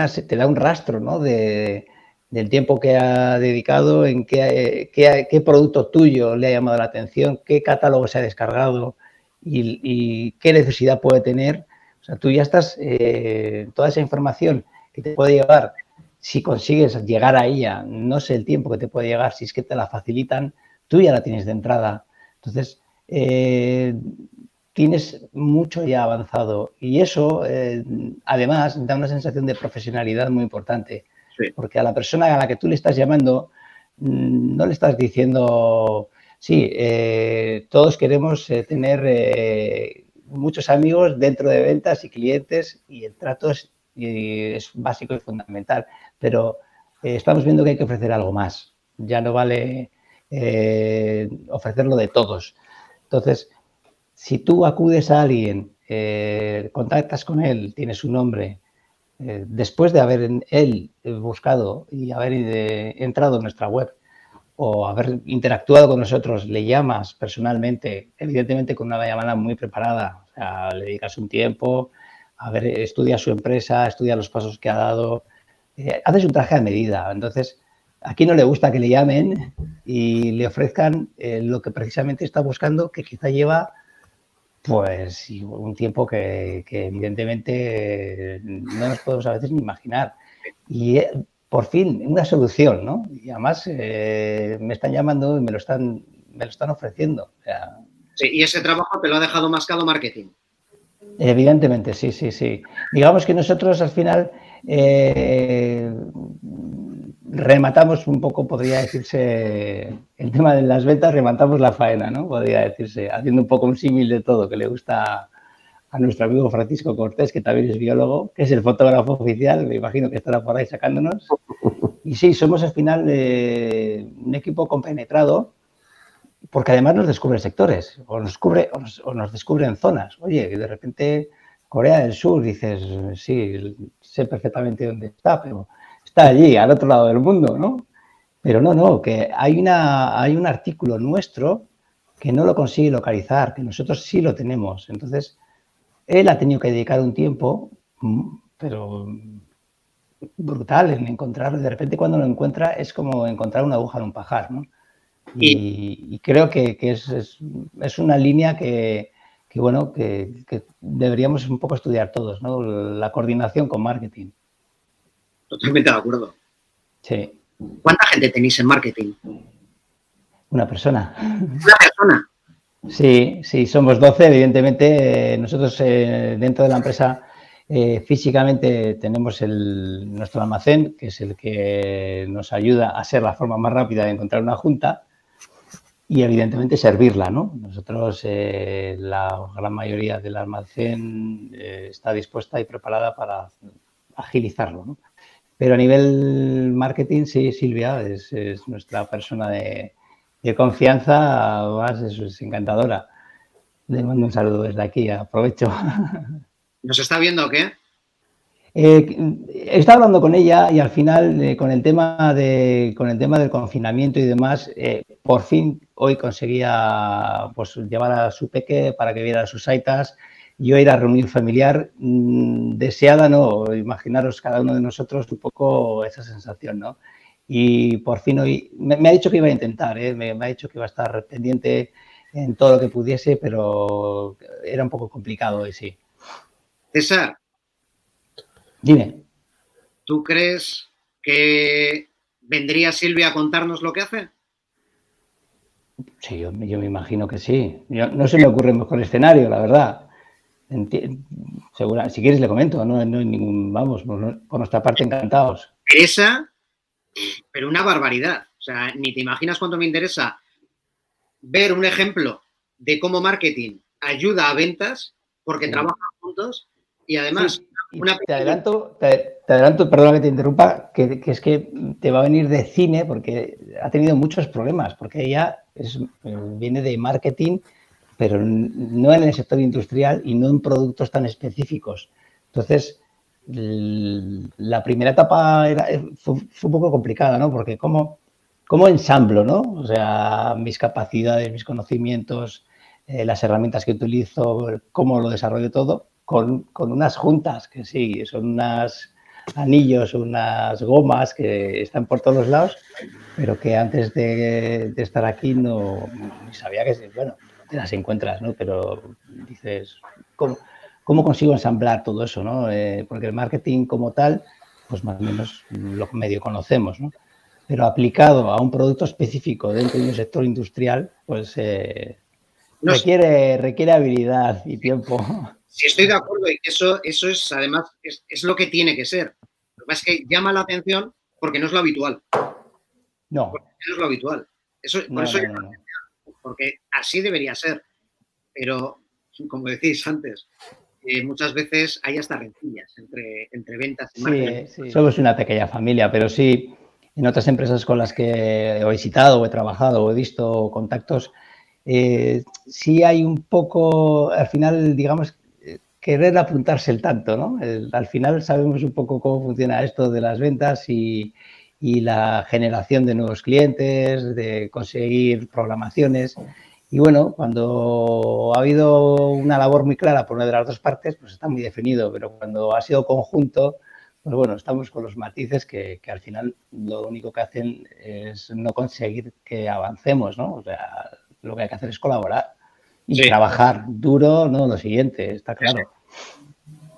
un rastro ¿no? de, del tiempo que ha dedicado, en qué, producto tuyo le ha llamado la atención, qué catálogo se ha descargado y, qué necesidad puede tener. O sea, tú ya estás, toda esa información que te puede llevar, si consigues llegar a ella, no sé el tiempo que te puede llegar, si es que te la facilitan, tú ya la tienes de entrada. Entonces, eh, tienes mucho ya avanzado y eso, eh, además, da una sensación de profesionalidad muy importante, porque a la persona a la que tú le estás llamando, mm, no le estás diciendo, sí, eh, todos queremos tener muchos amigos dentro de ventas y clientes y el trato es y es básico y fundamental, pero eh, estamos viendo que hay que ofrecer algo más. Ya no vale eh, ofrecerlo de todos. Entonces, si tú acudes a alguien, eh, contactas con él, tienes su nombre, después de haber él buscado y haber entrado en nuestra web o haber interactuado con nosotros, le llamas personalmente, evidentemente con una llamada muy preparada, o sea, le dedicas un tiempo, a ver, estudia su empresa, estudia los pasos que ha dado, eh, haces un traje a medida. Entonces, aquí no le gusta que le llamen y le ofrezcan eh, lo que precisamente está buscando, que quizá lleva pues un tiempo que, evidentemente no nos podemos a veces ni imaginar. Y eh, por fin, una solución, ¿no? Y además me están llamando y me lo están, me lo están ofreciendo. sí, y ese trabajo te lo ha dejado mascado marketing. Evidentemente, sí, sí, sí. Digamos que nosotros al final eh, rematamos un poco, podría decirse, el tema de las ventas, rematamos la faena, ¿no? Podría decirse, haciendo un poco un símil de todo que le gusta a nuestro amigo Francisco Cortés, que también es biólogo, que es el fotógrafo oficial, me imagino que estará por ahí sacándonos. Y sí, somos al final eh, un equipo compenetrado porque además nos descubre sectores o nos, cubre, o nos, descubren zonas. Oye, de repente Corea del Sur, dices, sí, sé perfectamente dónde está, pero está allí, al otro lado del mundo, ¿no? Pero no, no, que hay, una, hay un artículo nuestro que no lo consigue localizar, que nosotros sí lo tenemos. Entonces, él ha tenido que dedicar un tiempo, mm, pero brutal en encontrarlo. De repente cuando lo encuentra es como encontrar una aguja en un pajar, ¿no? Y, creo que, es, una línea que, bueno, que, deberíamos un poco estudiar todos, ¿no? La coordinación con marketing. Totalmente de acuerdo. Sí. ¿Cuánta gente tenéis en marketing? Una persona. Una persona. Sí, sí, somos 12, evidentemente. Nosotros eh, dentro de la empresa eh, físicamente tenemos el, nuestro almacén, que es el que nos ayuda a ser la forma más rápida de encontrar una junta y evidentemente servirla, ¿no? Nosotros, eh, la gran mayoría del almacén está dispuesta y preparada para agilizarlo, ¿no? Pero a nivel marketing, sí, Silvia es, nuestra persona de, confianza, más es, encantadora. Le mando un saludo desde aquí, aprovecho. ¿Nos está viendo o qué? Eh, he estado hablando con ella y al final, eh, con, el tema de, con el tema del confinamiento y demás, eh, por fin hoy conseguía pues, llevar a su peque para que viera sus saitas yo ir a reunión familiar mm, deseada, ¿no? Imaginaros cada uno de nosotros un poco esa sensación, ¿no? Y por fin hoy me, ha dicho que iba a intentar, ¿eh? me, ha dicho que iba a estar pendiente en todo lo que pudiese, pero era un poco complicado hoy, sí. César. Dime. ¿Tú crees que vendría Silvia a contarnos lo que hace? Sí, yo, yo me imagino que sí. no se me ocurre mejor escenario, la verdad. Segura, si quieres le comento, no, hay ningún, vamos, por, nuestra parte encantados. Interesa, pero una barbaridad. O sea, ni te imaginas cuánto me interesa ver un ejemplo de cómo marketing ayuda a ventas porque trabajan juntos y además... te, adelanto, te, adelanto, perdona que te interrumpa, que, es que te va a venir de cine porque ha tenido muchos problemas, porque ella es, viene de marketing pero no en el sector industrial y no en productos tan específicos. Entonces, la primera etapa era, fue, un poco complicada, ¿no? Porque cómo, cómo ensamblo, ¿no? O sea, mis capacidades, mis conocimientos, eh, las herramientas que utilizo, cómo lo desarrollo todo, con, unas juntas que sí, son unas anillos, unas gomas que están por todos lados, pero que antes de, de estar aquí no sabía que, bueno, te las encuentras, ¿no? Pero dices, ¿cómo, cómo consigo ensamblar todo eso, ¿no? Eh, porque el marketing como tal, pues más o menos lo medio conocemos, ¿no? Pero aplicado a un producto específico dentro de un sector industrial, pues eh, requiere, requiere habilidad y tiempo. Sí, estoy de acuerdo y eso, eso es, además, es, lo que tiene que ser. Lo que pasa es que llama la atención porque no es lo habitual. No. no es lo habitual. Eso, por eso porque así debería ser. Pero, como decís antes, eh, muchas veces hay hasta rencillas entre, entre ventas y marketing. Sí, somos una pequeña familia, pero sí, en otras empresas con las que he visitado o he trabajado o he visto contactos, eh, sí hay un poco, al final, digamos, querer apuntarse el tanto, ¿no? al final sabemos un poco cómo funciona esto de las ventas y, y la generación de nuevos clientes, de conseguir programaciones. Y bueno, cuando ha habido una labor muy clara por una de las dos partes, pues está muy definido, pero cuando ha sido conjunto, pues bueno, estamos con los matices que, al final lo único que hacen es no conseguir que avancemos, ¿no? O sea, lo que hay que hacer es colaborar y trabajar duro, no lo siguiente, está claro.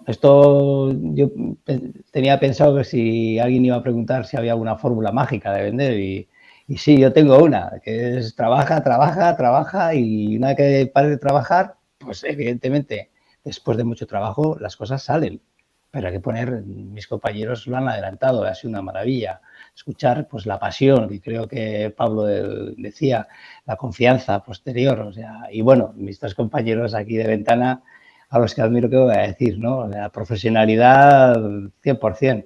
Esto yo tenía pensado que si alguien iba a preguntar si había alguna fórmula mágica de vender y, sí, yo tengo una, que es trabaja, trabaja, trabaja y una que pare de trabajar, pues evidentemente después de mucho trabajo las cosas salen. Pero hay que poner, mis compañeros lo han adelantado, ha sido una maravilla. Escuchar pues la pasión, y creo que Pablo decía, la confianza posterior. O sea, y bueno, mis tres compañeros aquí de ventana, a los que admiro que voy a decir, ¿no? La profesionalidad 100%.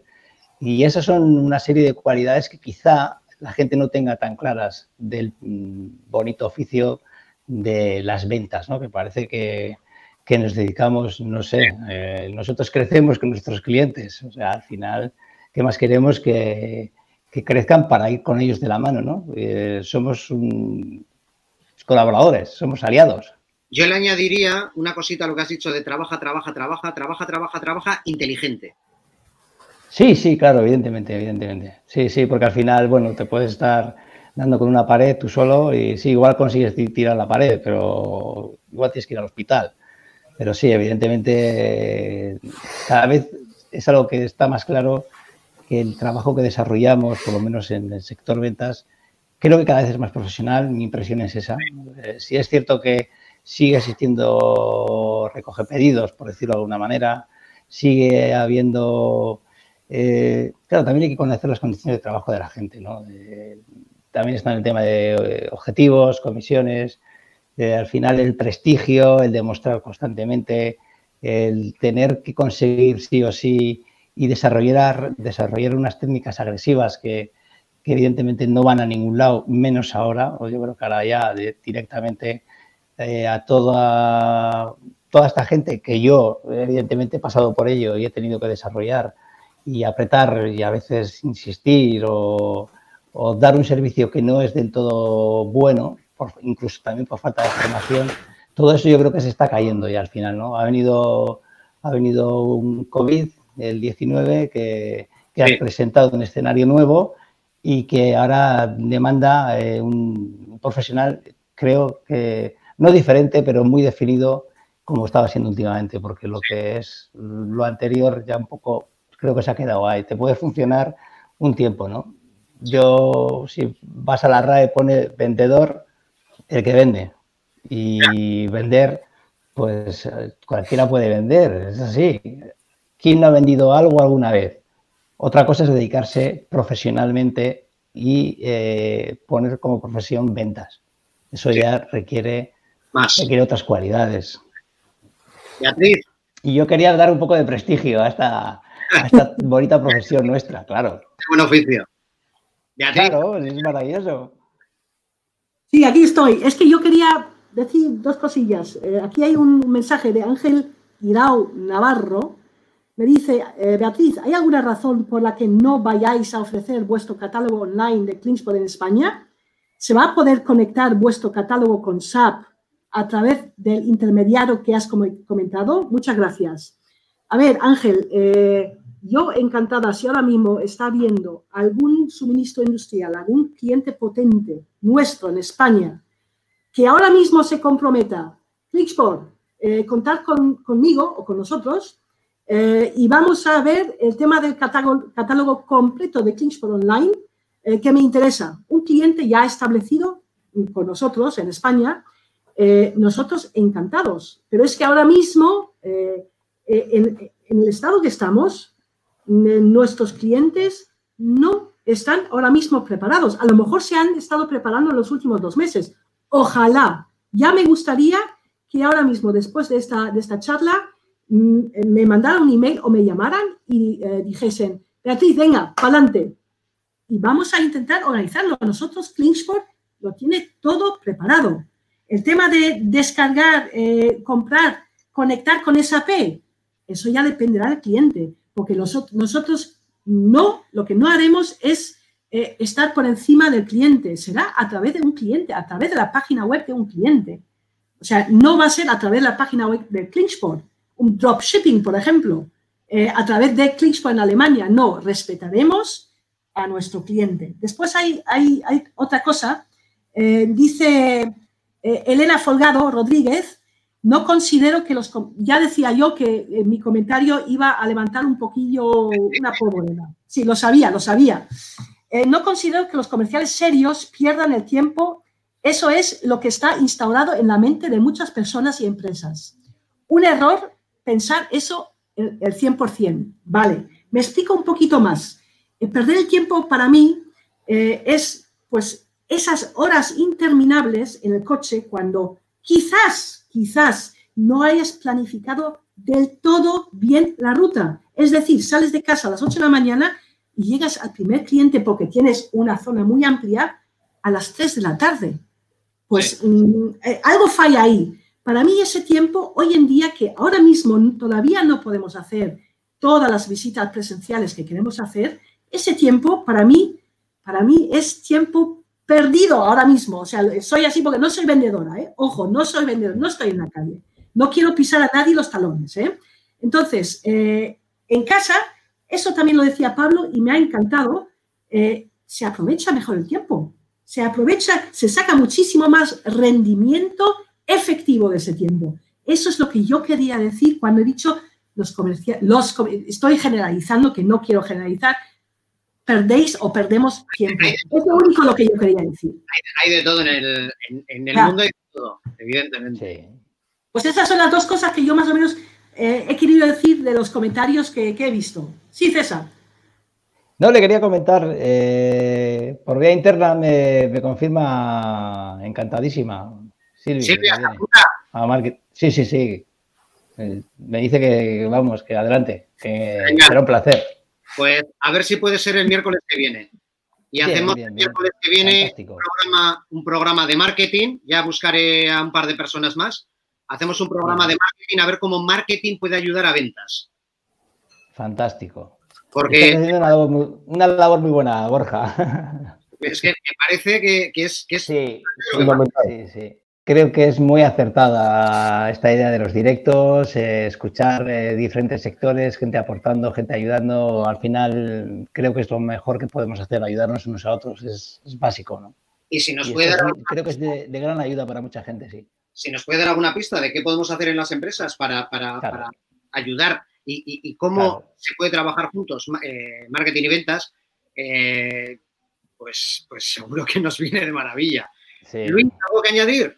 Y esas son una serie de cualidades que quizá la gente no tenga tan claras del mm, bonito oficio de las ventas, ¿no? Que parece que, que nos dedicamos, no sé, eh, nosotros crecemos con nuestros clientes. O sea, al final, ¿qué más queremos que, que crezcan para ir con ellos de la mano, ¿no? Eh, somos colaboradores, somos aliados. Yo le añadiría una cosita a lo que has dicho de trabaja, trabaja, trabaja, trabaja, trabaja, trabaja, inteligente. Sí, sí, claro, evidentemente, evidentemente. Sí, sí, porque al final, bueno, te puedes estar dando con una pared tú solo y sí, igual consigues tirar la pared, pero igual tienes que ir al hospital. Pero sí, evidentemente, cada vez es algo que está más claro que el trabajo que desarrollamos, por lo menos en el sector ventas, creo que cada vez es más profesional. Mi impresión es esa. Eh, si es cierto que sigue existiendo recoge pedidos, por decirlo de alguna manera, sigue habiendo... Eh, claro, también hay que conocer las condiciones de trabajo de la gente, ¿no? también está en el tema de eh, objetivos, comisiones, al final el prestigio, el demostrar constantemente, el tener que conseguir sí o sí y desarrollar, desarrollar unas técnicas agresivas que, evidentemente no van a ningún lado, menos ahora, o yo creo que ahora ya directamente eh, a toda, toda esta gente que yo evidentemente he pasado por ello y he tenido que desarrollar y apretar y a veces insistir o, dar un servicio que no es del todo bueno, incluso también por falta de formación, todo eso yo creo que se está cayendo ya al final, ¿no? Ha venido, ha venido un COVID el 19, que, ha presentado un escenario nuevo y que ahora demanda eh, un profesional, creo que no diferente, pero muy definido como estaba siendo últimamente, porque lo que es lo anterior ya un poco creo que se ha quedado ahí. Te puede funcionar un tiempo, ¿no? Yo, si vas a la RAE, pone vendedor el que vende. Y vender, pues cualquiera puede vender, es así. ¿Quién no ha vendido algo alguna vez? Otra cosa es dedicarse profesionalmente y eh, poner como profesión ventas. Eso ya requiere, Más. requiere otras cualidades. Beatriz. Y yo quería dar un poco de prestigio a esta, esta bonita profesión nuestra, claro. Qué buen oficio. Claro, es maravilloso. Sí, aquí estoy. Es que yo quería decir dos cosillas. Eh, aquí hay un mensaje de Ángel Irao Navarro, me dice, eh, Beatriz, ¿hay alguna razón por la que no vayáis a ofrecer vuestro catálogo online de Cleanspot en España? ¿Se va a poder conectar vuestro catálogo con SAP a través del intermediario que has comentado? Muchas gracias. A ver, Ángel, eh, yo encantada, si ahora mismo está viendo algún suministro industrial, algún cliente potente nuestro en España, que ahora mismo se comprometa, Clicksport, eh, contar conmigo o con nosotros, eh, y vamos a ver el tema del catálogo, completo de Kingsport Online, eh, que me interesa. Un cliente ya establecido con nosotros en España, eh, nosotros encantados. Pero es que ahora mismo, en, el estado que estamos, nuestros clientes no están ahora mismo preparados. A lo mejor se han estado preparando en los últimos dos meses. Ojalá. Ya me gustaría que ahora mismo, después de esta, de esta charla, Mm, me mandaran un email o me llamaran y eh, dijesen, Beatriz, venga, para adelante. Y vamos a intentar organizarlo. Nosotros, Cleansport, lo tiene todo preparado. El tema de descargar, eh, comprar, conectar con SAP, eso ya dependerá del cliente, porque nosotros, no, lo que no haremos es eh, estar por encima del cliente, será a través de un cliente, a través de la página web de un cliente. O sea, no va a ser a través de la página web de Cleansport, un dropshipping, por ejemplo, eh, a través de Clickspo en Alemania. No, respetaremos a nuestro cliente. Después hay, hay, otra cosa. Dice eh, Elena Folgado Rodríguez, no considero que los... Ya decía yo que mi comentario iba a levantar un poquillo una pólvora. Sí, lo sabía, lo sabía. no considero que los comerciales serios pierdan el tiempo. Eso es lo que está instaurado en la mente de muchas personas y empresas. Un error pensar eso el, 100%. Vale, me explico un poquito más. Eh, perder el tiempo para mí eh, es pues esas horas interminables en el coche cuando quizás, quizás no hayas planificado del todo bien la ruta. Es decir, sales de casa a las 8 de la mañana y llegas al primer cliente porque tienes una zona muy amplia a las 3 de la tarde. Pues mm, eh, algo falla ahí. para mí ese tiempo, hoy en día, que ahora mismo todavía no podemos hacer todas las visitas presenciales que queremos hacer, ese tiempo para mí, para mí es tiempo perdido ahora mismo. O sea, soy así porque no soy vendedora, ¿eh? Ojo, no soy vendedora, no estoy en la calle. No quiero pisar a nadie los talones, ¿eh? Entonces, eh, en casa, eso también lo decía Pablo y me ha encantado, eh, se aprovecha mejor el tiempo. Se aprovecha, se saca muchísimo más rendimiento efectivo de ese tiempo. Eso es lo que yo quería decir cuando he dicho los comerciales, los, estoy generalizando, que no quiero generalizar, perdéis o perdemos tiempo. Es lo único lo que yo quería decir. Hay, de todo en el, en, el mundo, hay de todo, evidentemente. Pues esas son las dos cosas que yo más o menos eh, he querido decir de los comentarios que, he visto. Sí, César. No, le quería comentar, eh, por vía interna me, confirma encantadísima. Silvia, sí, sí, sí. Eh, me dice que vamos, que adelante, que será un placer. Pues a ver si puede ser el miércoles que viene. Y hacemos el miércoles que viene un programa, un programa, de marketing. Ya buscaré a un par de personas más. Hacemos un programa de marketing a ver cómo marketing puede ayudar a ventas. Fantástico. Porque. Una labor, muy, buena, Borja. Es que me parece que, es. Que sí, sí, sí. Creo que es muy acertada esta idea de los directos, eh, escuchar eh, diferentes sectores, gente aportando, gente ayudando. Al final creo que es lo mejor que podemos hacer, ayudarnos unos a otros, es, básico, ¿no? Y si nos puede dar... creo que es de, gran ayuda para mucha gente, sí. Si nos puede dar alguna pista de qué podemos hacer en las empresas para, ayudar y, cómo se puede trabajar juntos, eh, marketing y ventas, pues, pues seguro que nos viene de maravilla. Luis, ¿algo que añadir?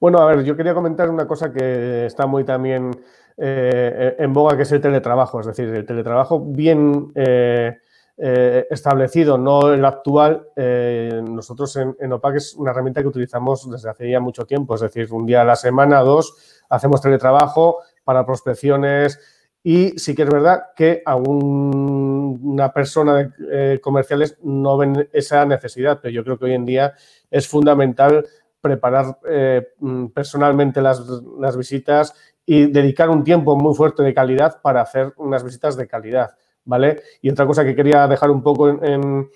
Bueno, a ver, yo quería comentar una cosa que está muy también eh, en boga, que es el teletrabajo. Es decir, el teletrabajo bien eh, eh, establecido, no el actual. nosotros en, en, OPAC es una herramienta que utilizamos desde hace ya mucho tiempo. Es decir, un día a la semana, dos, hacemos teletrabajo para prospecciones. Y sí que es verdad que a una persona de comerciales no ven esa necesidad, pero yo creo que hoy en día es fundamental preparar eh, mm, personalmente las, visitas y dedicar un tiempo muy fuerte de calidad para hacer unas visitas de calidad, ¿vale? Y otra cosa que quería dejar un poco en,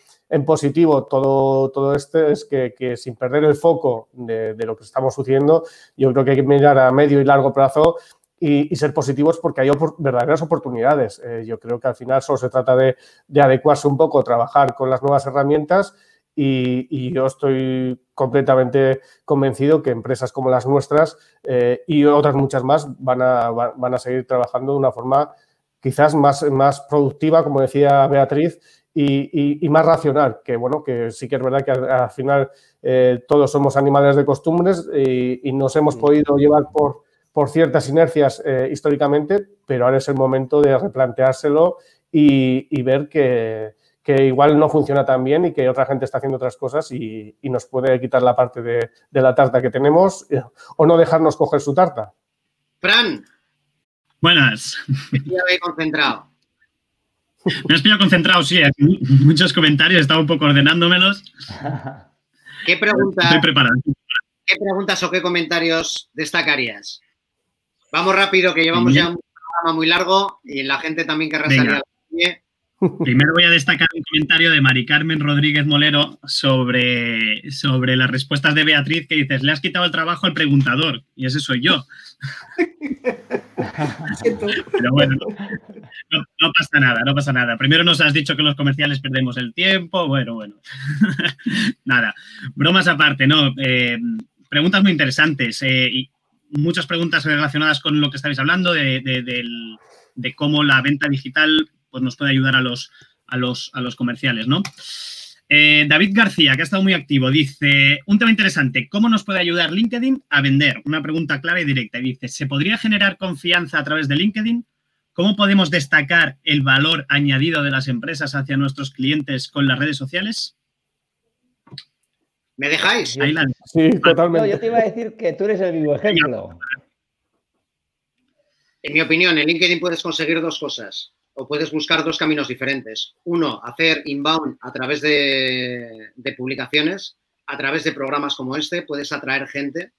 positivo todo, todo este es que, sin perder el foco de, lo que estamos sucediendo, yo creo que hay que mirar a medio y largo plazo y, ser positivos porque hay verdaderas oportunidades. Eh, yo creo que al final solo se trata de, de adecuarse un poco, trabajar con las nuevas herramientas y, yo estoy completamente convencido que empresas como las nuestras eh, y otras muchas más van a, van a seguir trabajando de una forma quizás más, más productiva, como decía Beatriz, y, más racional, que bueno, que sí que es verdad que al, final eh, todos somos animales de costumbres y, nos hemos mm. podido llevar por, por ciertas inercias eh, históricamente, pero ahora es el momento de replanteárselo y ver que, que igual no funciona tan bien y que otra gente está haciendo otras cosas y, nos puede quitar la parte de, la tarta que tenemos eh, o no dejarnos coger su tarta. Fran. Buenas. Me concentrado. Me has pillado concentrado, sí. Muchos comentarios, estaba un poco ordenándomelos. ¿Qué preguntas? Estoy preparado. ¿Qué preguntas o qué comentarios destacarías? Vamos rápido, que llevamos ya un programa muy largo y la gente también querrá salir a la calle. Primero voy a destacar un comentario de Mari Carmen Rodríguez Molero sobre, sobre las respuestas de Beatriz que dices, le has quitado el trabajo al preguntador y ese soy yo. Pero bueno, no, pasa nada, no pasa nada. Primero nos has dicho que los comerciales perdemos el tiempo, bueno, bueno. nada, bromas aparte, ¿no? Eh, preguntas muy interesantes eh, y muchas preguntas relacionadas con lo que estáis hablando de cómo la venta digital pues nos puede ayudar a los, a los, a los comerciales, ¿no? Eh, David García, que ha estado muy activo, dice, un tema interesante, ¿cómo nos puede ayudar LinkedIn a vender? Una pregunta clara y directa. dice, ¿se podría generar confianza a través de LinkedIn? ¿Cómo podemos destacar el valor añadido de las empresas hacia nuestros clientes con las redes sociales? ¿Me dejáis? Sí, totalmente. yo te iba a decir que tú eres el vivo ejemplo. En mi opinión, en LinkedIn puedes conseguir dos cosas o puedes buscar dos caminos diferentes. Uno, hacer inbound a través de, publicaciones, a través de programas como este, puedes atraer gente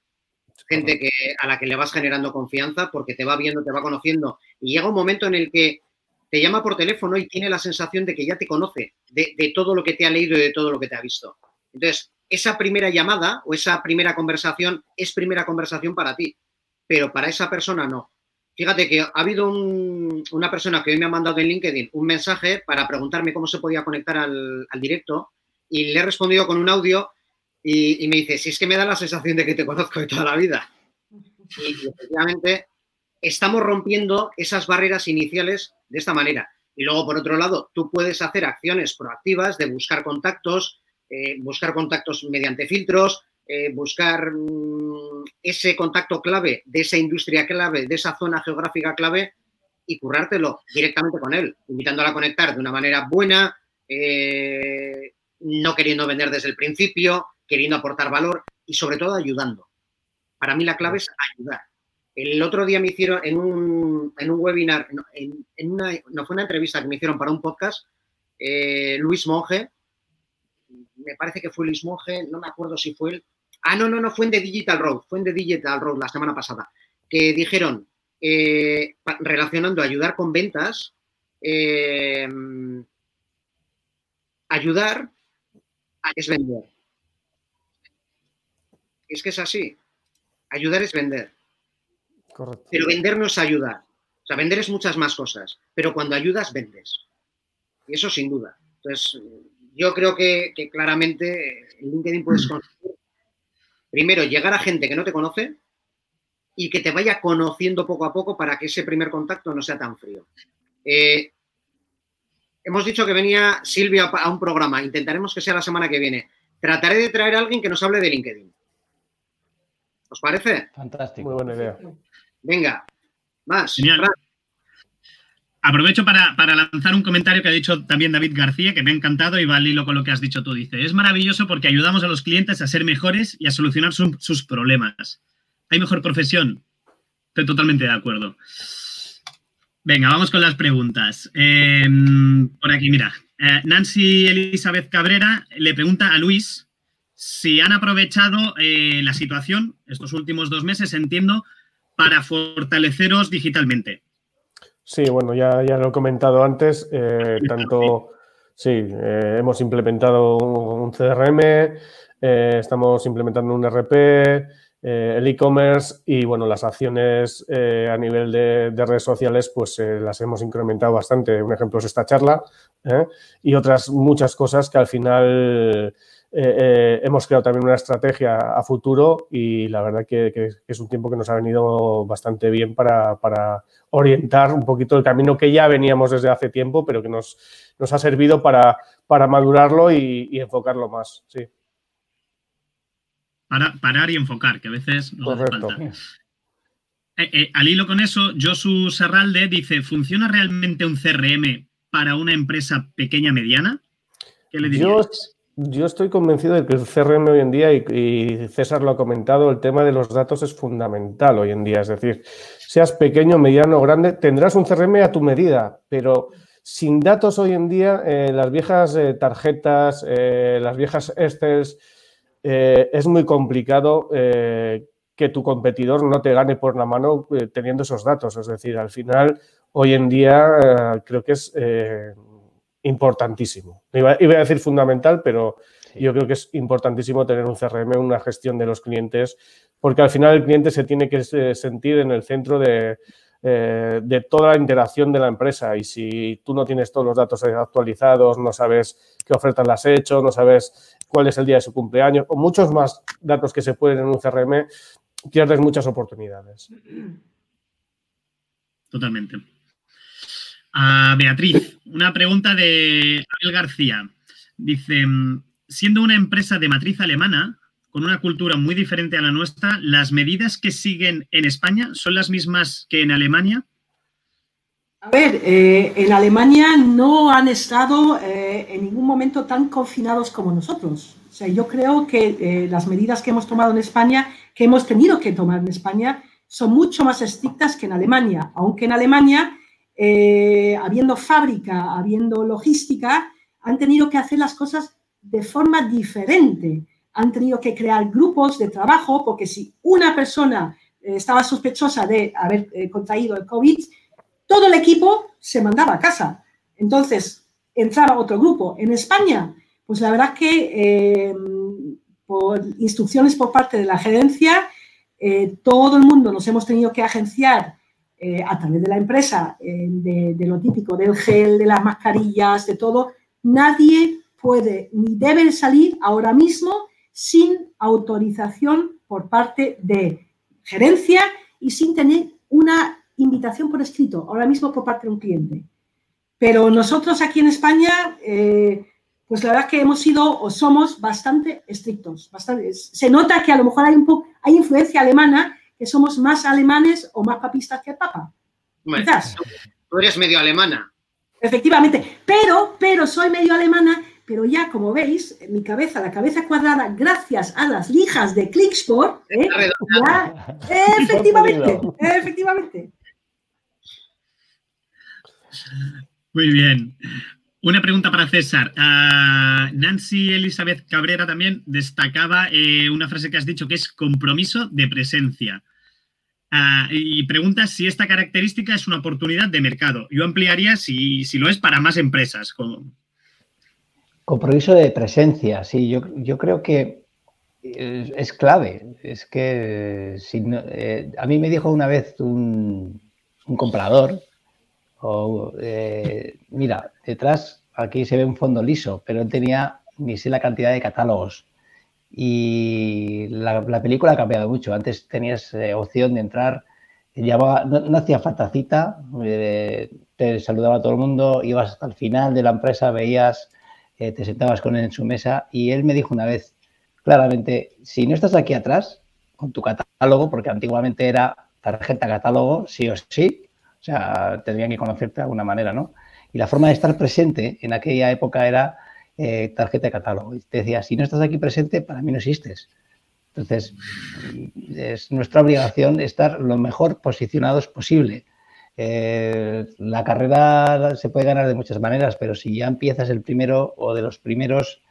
gente que, a la que le vas generando confianza porque te va viendo, te va conociendo y llega un momento en el que te llama por teléfono y tiene la sensación de que ya te conoce de, de todo lo que te ha leído y de todo lo que te ha visto. Entonces, esa primera llamada o esa primera conversación es primera conversación para ti, pero para esa persona no. Fíjate que ha habido una persona que hoy me ha mandado en LinkedIn un mensaje para preguntarme cómo se podía conectar al, directo y le he respondido con un audio y, me dice, si es que me da la sensación de que te conozco de toda la vida. Y, efectivamente estamos rompiendo esas barreras iniciales de esta manera. Y luego, por otro lado, tú puedes hacer acciones proactivas de buscar contactos, eh, buscar contactos mediante filtros, eh, buscar mm, ese contacto clave de esa industria clave, de esa zona geográfica clave y currártelo directamente con él, invitándola a conectar de una manera buena, eh, no queriendo vender desde el principio, queriendo aportar valor y sobre todo ayudando. Para mí la clave es ayudar. El otro día me hicieron en un, webinar, en, una, no fue una entrevista que me hicieron para un podcast, eh, Luis Monge, me parece que fue Luis Monge, no me acuerdo si fue él, Ah, no, no, no, fue en The Digital Road, fue en The Digital Road la semana pasada, que dijeron, eh, relacionando ayudar con ventas, eh, ayudar es vender. Es que es así. Ayudar es vender. Correcto. Pero vender no es ayudar. O sea, vender es muchas más cosas. Pero cuando ayudas, vendes. Y eso sin duda. Entonces, yo creo que, claramente en LinkedIn puedes conseguir primero, llegar a gente que no te conoce y que te vaya conociendo poco a poco para que ese primer contacto no sea tan frío. Eh, hemos dicho que venía Silvia a un programa, intentaremos que sea la semana que viene. Trataré de traer a alguien que nos hable de LinkedIn. ¿Os parece? Fantástico. Muy buena idea. Venga, más. Aprovecho para, lanzar un comentario que ha dicho también David García, que me ha encantado y va al con lo que has dicho tú. Dice, es maravilloso porque ayudamos a los clientes a ser mejores y a solucionar sus problemas. ¿Hay mejor profesión? Estoy totalmente de acuerdo. Venga, vamos con las preguntas. Em, por aquí, mira. Eh, Nancy Elizabeth Cabrera le pregunta a Luis si han aprovechado eh, la situación estos últimos dos meses, entiendo, para fortaleceros digitalmente. Sí, bueno, ya, ya lo he comentado antes, eh, tanto, sí, eh, hemos implementado un, CRM, eh, estamos implementando un RP, el e-commerce y, bueno, las acciones a nivel de, de, redes sociales, pues las hemos incrementado bastante. Un ejemplo es esta charla y otras muchas cosas que al final eh, eh, hemos creado también una estrategia a futuro y la verdad que, es un tiempo que nos ha venido bastante bien para, orientar un poquito el camino que ya veníamos desde hace tiempo, pero que nos, nos ha servido para, para madurarlo y, enfocarlo más. Sí. Para, parar y enfocar, que a veces nos Correcto. falta. Eh, al hilo con eso, Josu Serralde dice, ¿funciona realmente un CRM para una empresa pequeña mediana? ¿Qué le dirías? Yo estoy convencido de que el CRM hoy en día, y, César lo ha comentado, el tema de los datos es fundamental hoy en día. Es decir, seas pequeño, mediano o grande, tendrás un CRM a tu medida, pero sin datos hoy en día, eh, las viejas eh, tarjetas, eh, las viejas Excels, es muy complicado que tu competidor no te gane por la mano teniendo esos datos. Es decir, al final, hoy en día, creo que es importantísimo. Iba, a decir fundamental, pero yo creo que es importantísimo tener un CRM, una gestión de los clientes, porque al final el cliente se tiene que eh, sentir en el centro de, eh, de toda la interacción de la empresa. Y si tú no tienes todos los datos actualizados, no sabes qué ofertas las has hecho, no sabes cuál es el día de su cumpleaños, o muchos más datos que se pueden en un CRM, pierdes muchas oportunidades. Totalmente. A Beatriz, una pregunta de Abel García. Dice, siendo una empresa de matriz alemana, con una cultura muy diferente a la nuestra, ¿las medidas que siguen en España son las mismas que en Alemania? A ver, eh, en Alemania no han estado eh, en ningún momento tan confinados como nosotros. O sea, yo creo que eh, las medidas que hemos tomado en España, que hemos tenido que tomar en España, son mucho más estrictas que en Alemania, aunque en Alemania eh, habiendo fábrica, habiendo logística, han tenido que hacer las cosas de forma diferente. han tenido que crear grupos de trabajo porque si una persona eh, estaba sospechosa de haber eh, contraído el COVID, todo el equipo se mandaba a casa. Entonces, entraba otro grupo. En España, pues la verdad que por instrucciones por parte de la gerencia, todo el mundo nos hemos tenido que agenciar a través de la empresa, de, de, lo típico, del gel, de las mascarillas, de todo. Nadie puede ni debe salir ahora mismo sin autorización por parte de gerencia y sin tener una invitación por escrito, ahora mismo por parte de un cliente. Pero nosotros aquí en España, eh, pues la verdad es que hemos sido o somos bastante estrictos. Se nota que a lo mejor hay, un hay influencia alemana, que somos más alemanes o más papistas que el Papa. Quizás. Tú eres medio alemana. Efectivamente, pero, pero soy medio alemana pero ya como veis, en mi cabeza, la cabeza cuadrada, gracias a las lijas de Clicksport, ¿eh? efectivamente, efectivamente. Muy bien. Una pregunta para César. Ah, Nancy Elizabeth Cabrera también destacaba eh, una frase que has dicho que es compromiso de presencia. Ah, y pregunta si esta característica es una oportunidad de mercado. Yo ampliaría si, si lo es para más empresas. Compromiso de presencia, sí, yo, yo creo que es, clave. Es que eh, a mí me dijo una vez un, comprador, eh, mira, detrás aquí se ve un fondo liso, pero él tenía ni sé la cantidad de catálogos. Y la, película ha cambiado mucho. Antes tenías eh, opción de entrar, no, no, hacía falta cita, te saludaba a todo el mundo, ibas hasta el final de la empresa, veías eh, te sentabas con él en su mesa y él me dijo una vez claramente, si no estás aquí atrás con tu catálogo, porque antiguamente era tarjeta catálogo, sí o sí, o sea, tendrían que conocerte de alguna manera, ¿no? Y la forma de estar presente en aquella época era eh, tarjeta de catálogo. Y te decía, si no estás aquí presente, para mí no existes. Entonces, es nuestra obligación estar lo mejor posicionados posible. Eh, la carrera se puede ganar de muchas maneras, pero si ya empiezas el primero o de los primeros,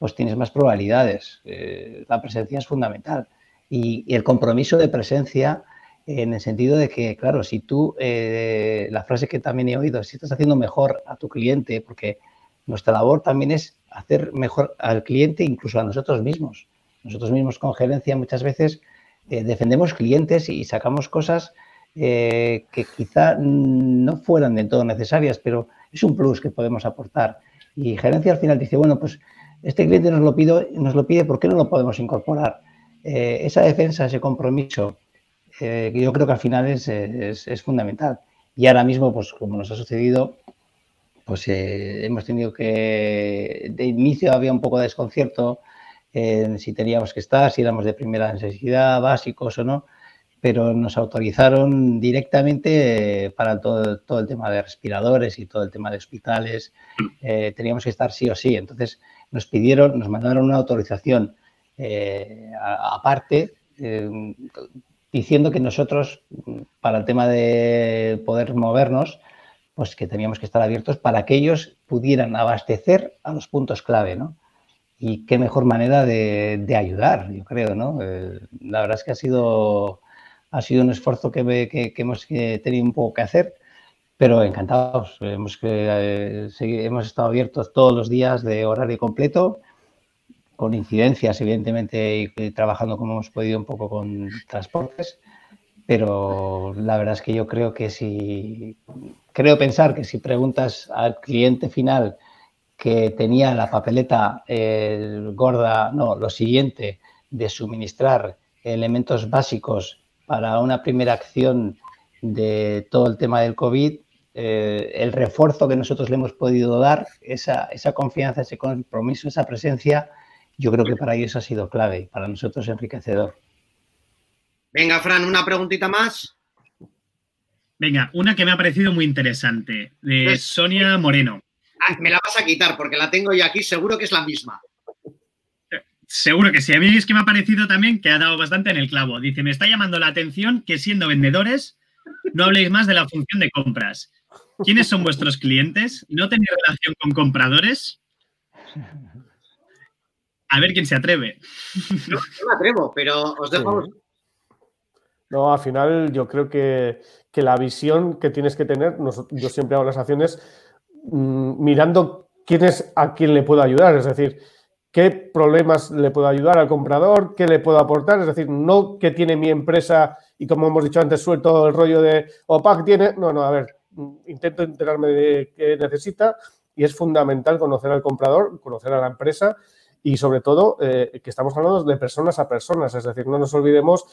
pues tienes más probabilidades. Eh, la presencia es fundamental. Y, el compromiso de presencia en el sentido de que, claro, si tú, eh, la frase que también he oído, si estás haciendo mejor a tu cliente, porque nuestra labor también es hacer mejor al cliente, incluso a nosotros mismos. Nosotros mismos con gerencia muchas veces defendemos clientes y sacamos cosas eh, que quizá no fueran del todo necesarias, pero es un plus que podemos aportar. Y gerencia al final dice, bueno, pues este cliente nos lo, pido, nos lo pide, ¿por qué no lo podemos incorporar? Eh, esa defensa, ese compromiso, eh, yo creo que al final es, es, fundamental. Y ahora mismo, pues como nos ha sucedido, pues hemos tenido que, de inicio había un poco de desconcierto en si teníamos que estar, si éramos de primera necesidad, básicos o no, pero nos autorizaron directamente eh, para todo, todo, el tema de respiradores y todo el tema de hospitales. Eh, teníamos que estar sí o sí. Entonces nos pidieron, nos mandaron una autorización eh, aparte diciendo que nosotros, para el tema de poder movernos, pues que teníamos que estar abiertos para que ellos pudieran abastecer a los puntos clave, ¿no? Y qué mejor manera de, de ayudar, yo creo, ¿no? la verdad es que ha sido ha sido un esfuerzo que, hemos tenido un poco que hacer, pero encantados. Hemos, eh, hemos estado abiertos todos los días de horario completo, con incidencias, evidentemente, y, trabajando como hemos podido un poco con transportes, pero la verdad es que yo creo que si, creo pensar que si preguntas al cliente final que tenía la papeleta gorda, no, lo siguiente, de suministrar elementos básicos para una primera acción de todo el tema del COVID, eh, el refuerzo que nosotros le hemos podido dar, esa, esa, confianza, ese compromiso, esa presencia, yo creo que para ellos ha sido clave y para nosotros enriquecedor. Venga, Fran, una preguntita más. Venga, una que me ha parecido muy interesante, de pues, Sonia Moreno. Ah, me la vas a quitar porque la tengo yo aquí, seguro que es la misma. Seguro que sí. A mí es que me ha parecido también que ha dado bastante en el clavo. Dice, me está llamando la atención que siendo vendedores no habléis más de la función de compras. ¿Quiénes son vuestros clientes? ¿No tenéis relación con compradores? A ver quién se atreve. No, me atrevo, pero os dejo. No, al final yo creo que, la visión que tienes que tener, yo siempre hago las acciones mm, mirando quién es a quién le puedo ayudar, es decir, qué problemas le puedo ayudar al comprador, qué le puedo aportar, es decir, no qué tiene mi empresa y como hemos dicho antes, suelto el rollo de OPAC tiene, no, no, a ver, intento enterarme de qué necesita y es fundamental conocer al comprador, conocer a la empresa y sobre todo eh, que estamos hablando de personas a personas, es decir, no nos olvidemos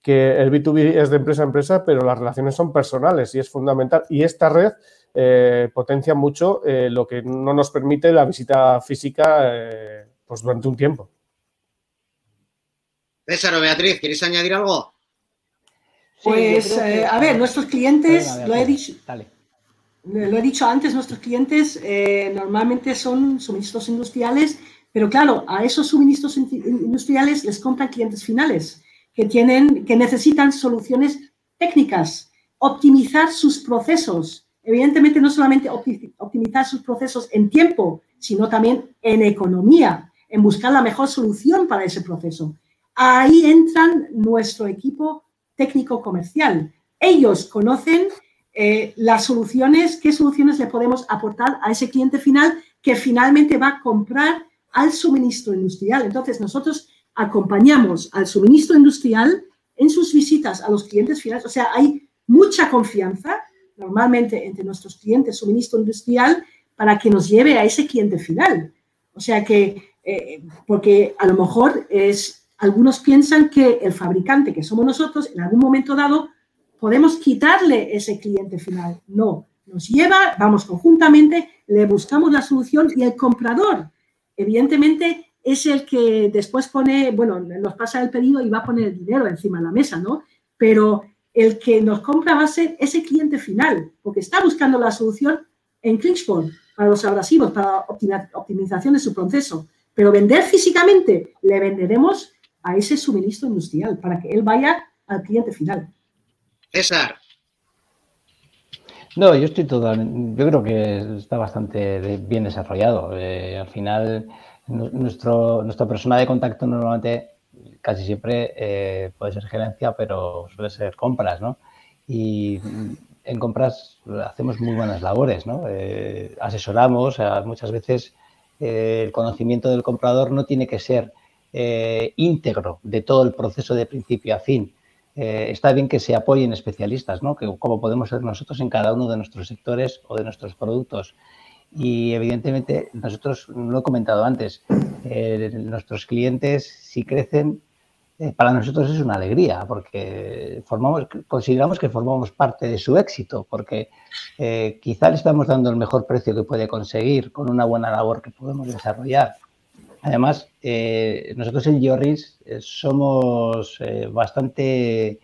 que el B2B es de empresa a empresa, pero las relaciones son personales y es fundamental. Y esta red eh, potencia mucho eh, lo que no nos permite la visita física pues durante un tiempo. César o Beatriz, ¿queréis añadir algo? Pues, a ver, nuestros clientes, lo he dicho, lo he dicho antes, nuestros clientes normalmente son suministros industriales pero claro, a esos suministros industriales les compran clientes finales que, tienen, que necesitan soluciones técnicas, optimizar sus procesos. Evidentemente, no solamente optimizar sus procesos en tiempo, sino también en economía, en buscar la mejor solución para ese proceso. Ahí entran nuestro equipo técnico comercial. Ellos conocen eh, las soluciones, qué soluciones le podemos aportar a ese cliente final que finalmente va a comprar al suministro industrial. Entonces, nosotros acompañamos al suministro industrial en sus visitas a los clientes finales. O sea, hay mucha confianza normalmente entre nuestros clientes suministro industrial para que nos lleve a ese cliente final. O sea que, eh, porque a lo mejor es, algunos piensan que el fabricante, que somos nosotros, en algún momento dado, podemos quitarle ese cliente final. No, nos lleva, vamos conjuntamente, le buscamos la solución y el comprador evidentemente es el que después pone, bueno, nos pasa el pedido y va a poner el dinero encima de la mesa, ¿no? Pero el que nos compra va a ser ese cliente final, porque está buscando la solución en Clickspot para los abrasivos, para optimización de su proceso. Pero vender físicamente, le venderemos a ese suministro industrial para que él vaya al cliente final. César. No, yo estoy totalmente, yo creo que está bastante bien desarrollado. Eh, al final, nuestro, nuestra persona de contacto normalmente casi siempre eh, puede ser gerencia, pero suele ser compras, ¿no? Y en compras hacemos muy buenas labores, ¿no? Eh, asesoramos, muchas veces el conocimiento del comprador no tiene que ser íntegro de todo el proceso de principio a fin eh, está bien que se apoyen especialistas, ¿no? Que, como podemos ser nosotros en cada uno de nuestros sectores o de nuestros productos. Y evidentemente, nosotros, lo he comentado antes, eh, nuestros clientes, si crecen, eh, para nosotros es una alegría, porque formamos, consideramos que formamos parte de su éxito, porque quizá le estamos dando el mejor precio que puede conseguir con una buena labor que podemos desarrollar Además, eh, nosotros en Georis eh, somos eh, bastante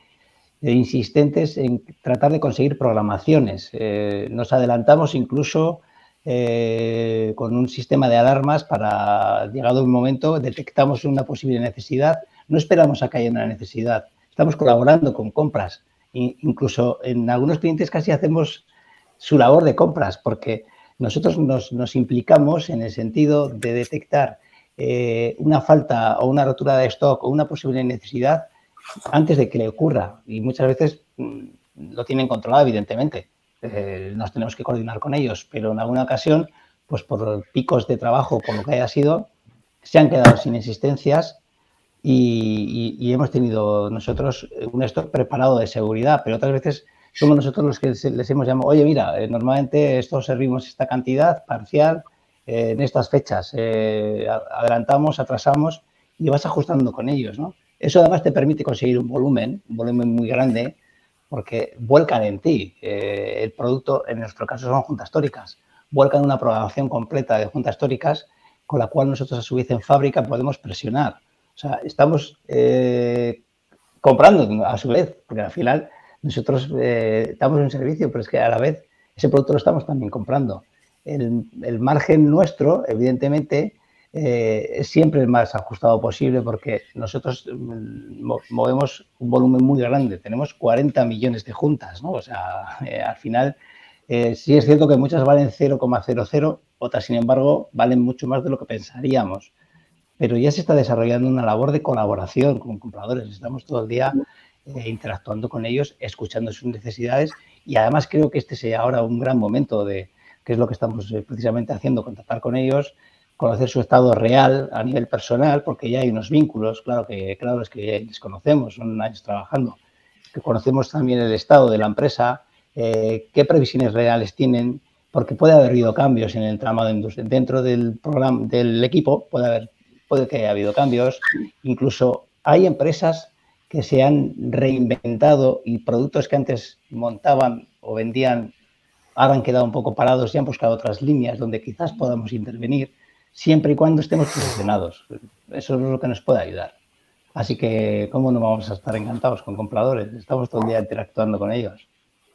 insistentes en tratar de conseguir programaciones. nos adelantamos incluso con un sistema de alarmas para, llegado un momento, detectamos una posible necesidad. No esperamos a que haya una necesidad. Estamos colaborando con compras. incluso en algunos clientes casi hacemos su labor de compras porque nosotros nos implicamos en el sentido de detectar eh, una falta o una rotura de stock o una posible necesidad antes de que le ocurra. Y muchas veces mm, lo tienen controlado, evidentemente. Eh, nos tenemos que coordinar con ellos, pero en alguna ocasión, pues por picos de trabajo, por lo que haya sido, se han quedado sin existencias y, hemos tenido nosotros un stock preparado de seguridad, pero otras veces somos nosotros los que les hemos llamado, oye, mira, eh, normalmente esto servimos esta cantidad parcial, en estas fechas. Eh, adelantamos, atrasamos y vas ajustando con ellos, ¿no? Eso además te permite conseguir un volumen, un volumen muy grande, porque vuelcan en ti. Eh, el producto, en nuestro caso, son juntas históricas. Vuelcan una programación completa de juntas históricas con la cual nosotros a su vez en fábrica podemos presionar. O sea, estamos eh, comprando a su vez, porque al final nosotros damos un servicio, pero es que a la vez ese producto lo estamos también comprando el, margen nuestro, evidentemente, eh, es siempre el más ajustado posible porque nosotros mm, movemos un volumen muy grande, tenemos 40 millones de juntas, ¿no? O sea, eh, al final eh, sí es cierto que muchas valen 0,00, otras sin embargo valen mucho más de lo que pensaríamos. pero ya se está desarrollando una labor de colaboración con compradores. Estamos todo el día eh, interactuando con ellos, escuchando sus necesidades y además creo que este sea ahora un gran momento de, que es lo que estamos eh, precisamente haciendo, contactar con ellos, conocer su estado real a nivel personal, porque ya hay unos vínculos, claro que claro es que les conocemos, son años trabajando, que conocemos también el estado de la empresa, eh, qué previsiones reales tienen, porque puede haber habido cambios en el entramado dentro del programa del equipo, puede haber puede que haya habido cambios, incluso hay empresas que se han reinventado y productos que antes montaban o vendían ahora han quedado un poco parados y han buscado otras líneas donde quizás podamos intervenir siempre y cuando estemos posicionados. Eso es lo que nos puede ayudar. Así que, ¿cómo no vamos a estar encantados con compradores? Estamos todo el día interactuando con ellos.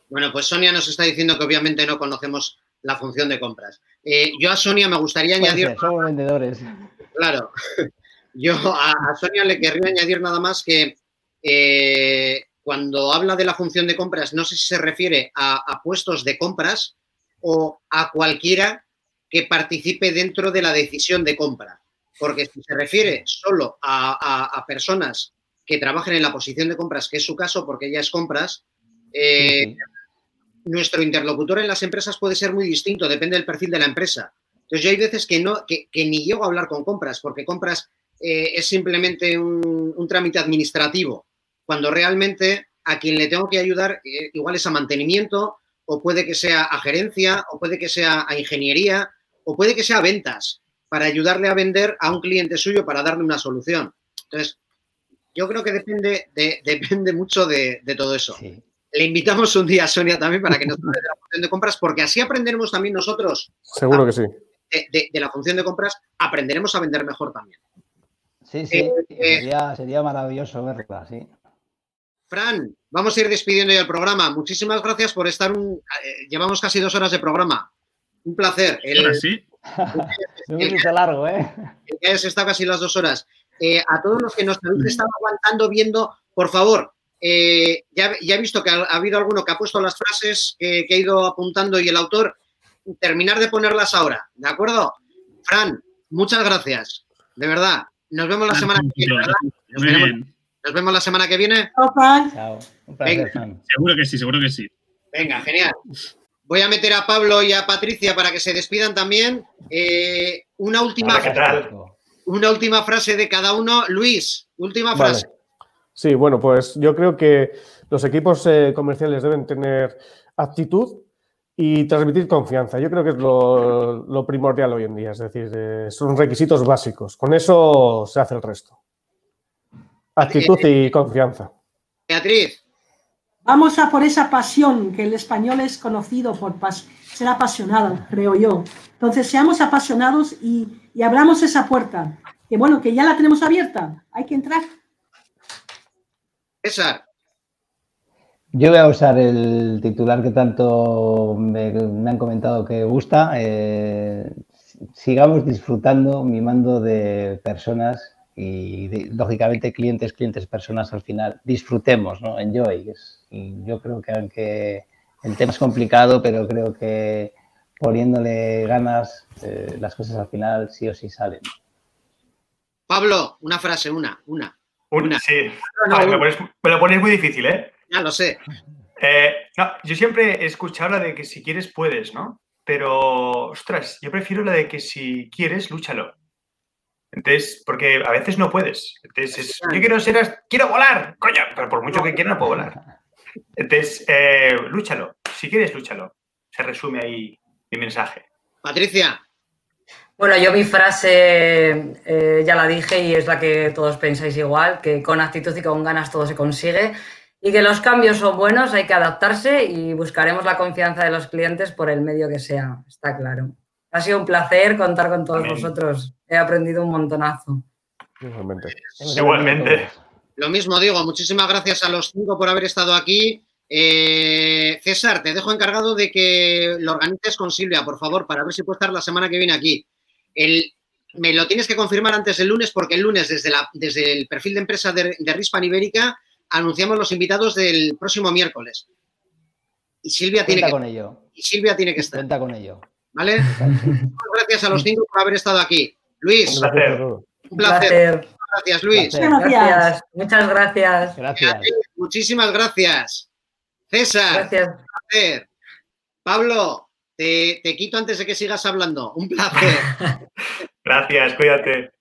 Bueno, pues Sonia nos está diciendo que obviamente no conocemos la función de compras. Eh, yo a Sonia me gustaría añadir... somos vendedores. Claro. Yo a, Sonia le querría añadir nada más que eh, cuando habla de la función de compras, no sé si se refiere a, puestos de compras o a cualquiera que participe dentro de la decisión de compra. Porque si se refiere solo a, personas que trabajen en la posición de compras, que es su caso, porque ya es compras, eh, nuestro interlocutor en las empresas puede ser muy distinto, depende del perfil de la empresa. Entonces, yo hay veces que, no, que, ni llego a hablar con compras, porque compras eh, es simplemente un, trámite administrativo, cuando realmente a quien le tengo que ayudar eh, igual es a mantenimiento, o puede que sea a gerencia, o puede que sea a ingeniería, o puede que sea a ventas, para ayudarle a vender a un cliente suyo para darle una solución. Entonces, yo creo que depende, depende mucho de, todo eso. Le invitamos un día a Sonia también para que nos hable de la función de compras, porque así aprenderemos también nosotros. Seguro que sí de, la función de compras, aprenderemos a vender mejor también. Sí, sí, eh, sería, maravilloso verla, sí. Fran, vamos a ir despidiendo ya el programa. Muchísimas gracias por estar un. Eh, llevamos casi dos horas de programa. Un placer. El, sí. El, largo, ¿eh? El que estado casi las dos horas. Eh, a todos los que nos habéis estado aguantando viendo, por favor, ya, he visto que ha, habido alguno que ha puesto las frases que, que, he ido apuntando y el autor terminar de ponerlas ahora, ¿de acuerdo? Fran, muchas gracias, de verdad. Nos vemos la semana que viene, Nos, vemos, la semana que viene. Chao. Seguro que sí, seguro que sí. Venga, genial. Voy a meter a Pablo y a Patricia para que se despidan también. Eh, una última una última frase de cada uno. Luis, última frase. Sí, bueno, pues yo creo que los equipos eh, comerciales deben tener actitud y transmitir confianza. Yo creo que es lo, primordial hoy en día, es decir, eh, son requisitos básicos. Con eso se hace el resto. Actitud y confianza. Beatriz. Vamos a por esa pasión, que el español es conocido por ser apasionado, creo yo. Entonces, seamos apasionados y, y abramos esa puerta. Que bueno, que ya la tenemos abierta. Hay que entrar. César. Yo voy a usar el titular que tanto me, han comentado que gusta. Eh, sigamos disfrutando, mimando de personas y lógicamente clientes, clientes, personas al final. Disfrutemos, ¿no? Enjoy. y yo creo que aunque el tema es complicado, pero creo que poniéndole ganas, eh, las cosas al final sí o sí salen. Pablo, una frase, una, una. Una, sí. me, lo pones muy difícil, ¿eh? Ya lo sé. Eh, yo siempre he escuchado la de que si quieres, puedes, ¿no? Pero, ostras, yo prefiero la de que si quieres, lúchalo. Entonces, porque a veces no puedes. Entonces, yo quiero ser, quiero volar, coño, pero por mucho que quiera no puedo volar. Entonces, eh, lúchalo. Si quieres, lúchalo. Se resume ahí mi mensaje. Patricia. Bueno, yo mi frase eh, ya la dije y es la que todos pensáis igual, que con actitud y con ganas todo se consigue y que los cambios son buenos, hay que adaptarse y buscaremos la confianza de los clientes por el medio que sea, está claro. Ha sido un placer contar con todos vosotros. He aprendido un montonazo. Igualmente. Igualmente. Lo mismo digo, muchísimas gracias a los cinco por haber estado aquí. Eh, César, te dejo encargado de que lo organices con Silvia, por favor, para ver si puede estar la semana que viene aquí. El, me lo tienes que confirmar antes del lunes, porque el lunes, desde, la, desde el perfil de empresa de, de Rispan Ibérica, anunciamos los invitados del próximo miércoles. Y Silvia tiene que, con ello. Y Silvia tiene que estar. Cuenta con ello. ¿Vale? Muchas gracias a los cinco por haber estado aquí. Luis, Un placer. Gracias, Luis. Gracias. Muchas gracias. Gracias. Muchísimas gracias. César. Gracias. Pablo, te, te, quito antes de que sigas hablando. Un placer. gracias, cuídate.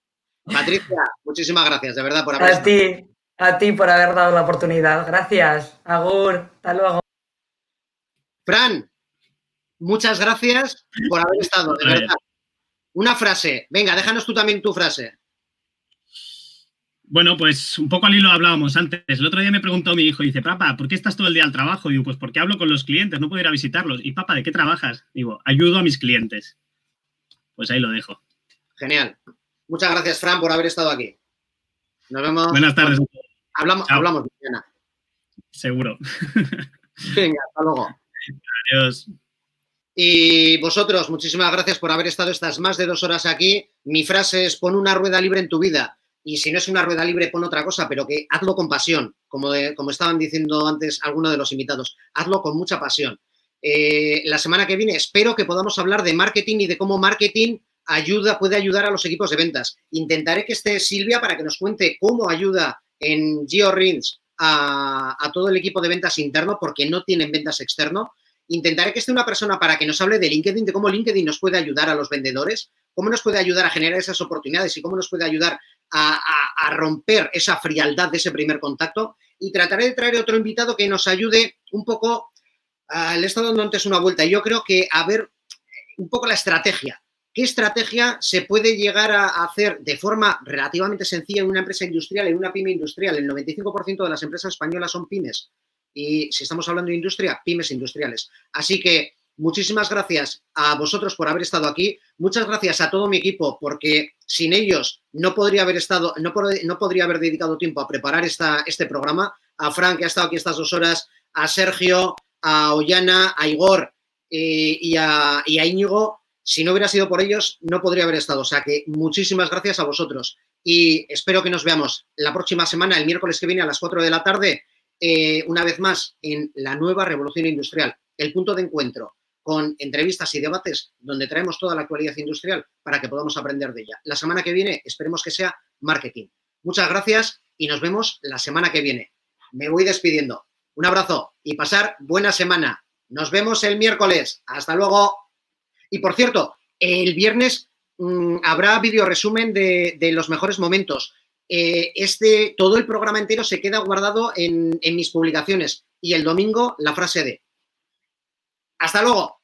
Patricia, muchísimas gracias, de verdad, por haber A ti, a ti por haber dado la oportunidad. Gracias. Agur, hasta luego. Fran, muchas gracias por haber estado, de verdad. Una frase. Venga, déjanos tú también tu frase. Bueno, pues un poco al hilo hablábamos antes. El otro día me preguntó mi hijo, dice, papá, ¿por qué estás todo el día al trabajo? Digo, pues porque hablo con los clientes, no puedo ir a visitarlos. Y papá, ¿de qué trabajas? Digo, ayudo a mis clientes. Pues ahí lo dejo. Genial. Muchas gracias, Fran, por haber estado aquí. Nos vemos. Buenas tardes. Hablamos, hablamos mañana. Seguro. Venga, hasta luego. Adiós. Y vosotros, muchísimas gracias por haber estado estas más de dos horas aquí. Mi frase es, pon una rueda libre en tu vida. Y si no es una rueda libre, pon otra cosa, pero que hazlo con pasión, como, de, como estaban diciendo antes algunos de los invitados. Hazlo con mucha pasión. Eh, la semana que viene espero que podamos hablar de marketing y de cómo marketing ayuda, puede ayudar a los equipos de ventas. Intentaré que esté Silvia para que nos cuente cómo ayuda en GeoRins a, a todo el equipo de ventas interno, porque no tienen ventas externo. Intentaré que esté una persona para que nos hable de LinkedIn, de cómo LinkedIn nos puede ayudar a los vendedores, cómo nos puede ayudar a generar esas oportunidades y cómo nos puede ayudar a, romper esa frialdad de ese primer contacto. Y trataré de traer otro invitado que nos ayude un poco. Uh, le he estado dando antes una vuelta. Yo creo que a ver un poco la estrategia. ¿Qué estrategia se puede llegar a hacer de forma relativamente sencilla en una empresa industrial, en una pyme industrial? El 95% de las empresas españolas son pymes. Y si estamos hablando de industria, pymes industriales. Así que muchísimas gracias a vosotros por haber estado aquí. Muchas gracias a todo mi equipo, porque sin ellos no podría haber estado, no, no podría haber dedicado tiempo a preparar esta, este programa. A Frank, que ha estado aquí estas dos horas, a Sergio, a Ollana, a Igor eh, y, a, y a Íñigo. Si no hubiera sido por ellos, no podría haber estado. O sea que muchísimas gracias a vosotros. Y espero que nos veamos la próxima semana, el miércoles que viene a las 4 de la tarde, eh, una vez más en la nueva revolución industrial, el punto de encuentro con entrevistas y debates donde traemos toda la actualidad industrial para que podamos aprender de ella. La semana que viene esperemos que sea marketing. Muchas gracias y nos vemos la semana que viene. Me voy despidiendo. Un abrazo y pasar buena semana. Nos vemos el miércoles. Hasta luego. Y por cierto, el viernes mmm, habrá video resumen de, los mejores momentos. Eh, este, todo el programa entero se queda guardado en, en mis publicaciones. Y el domingo, la frase de. Hasta luego.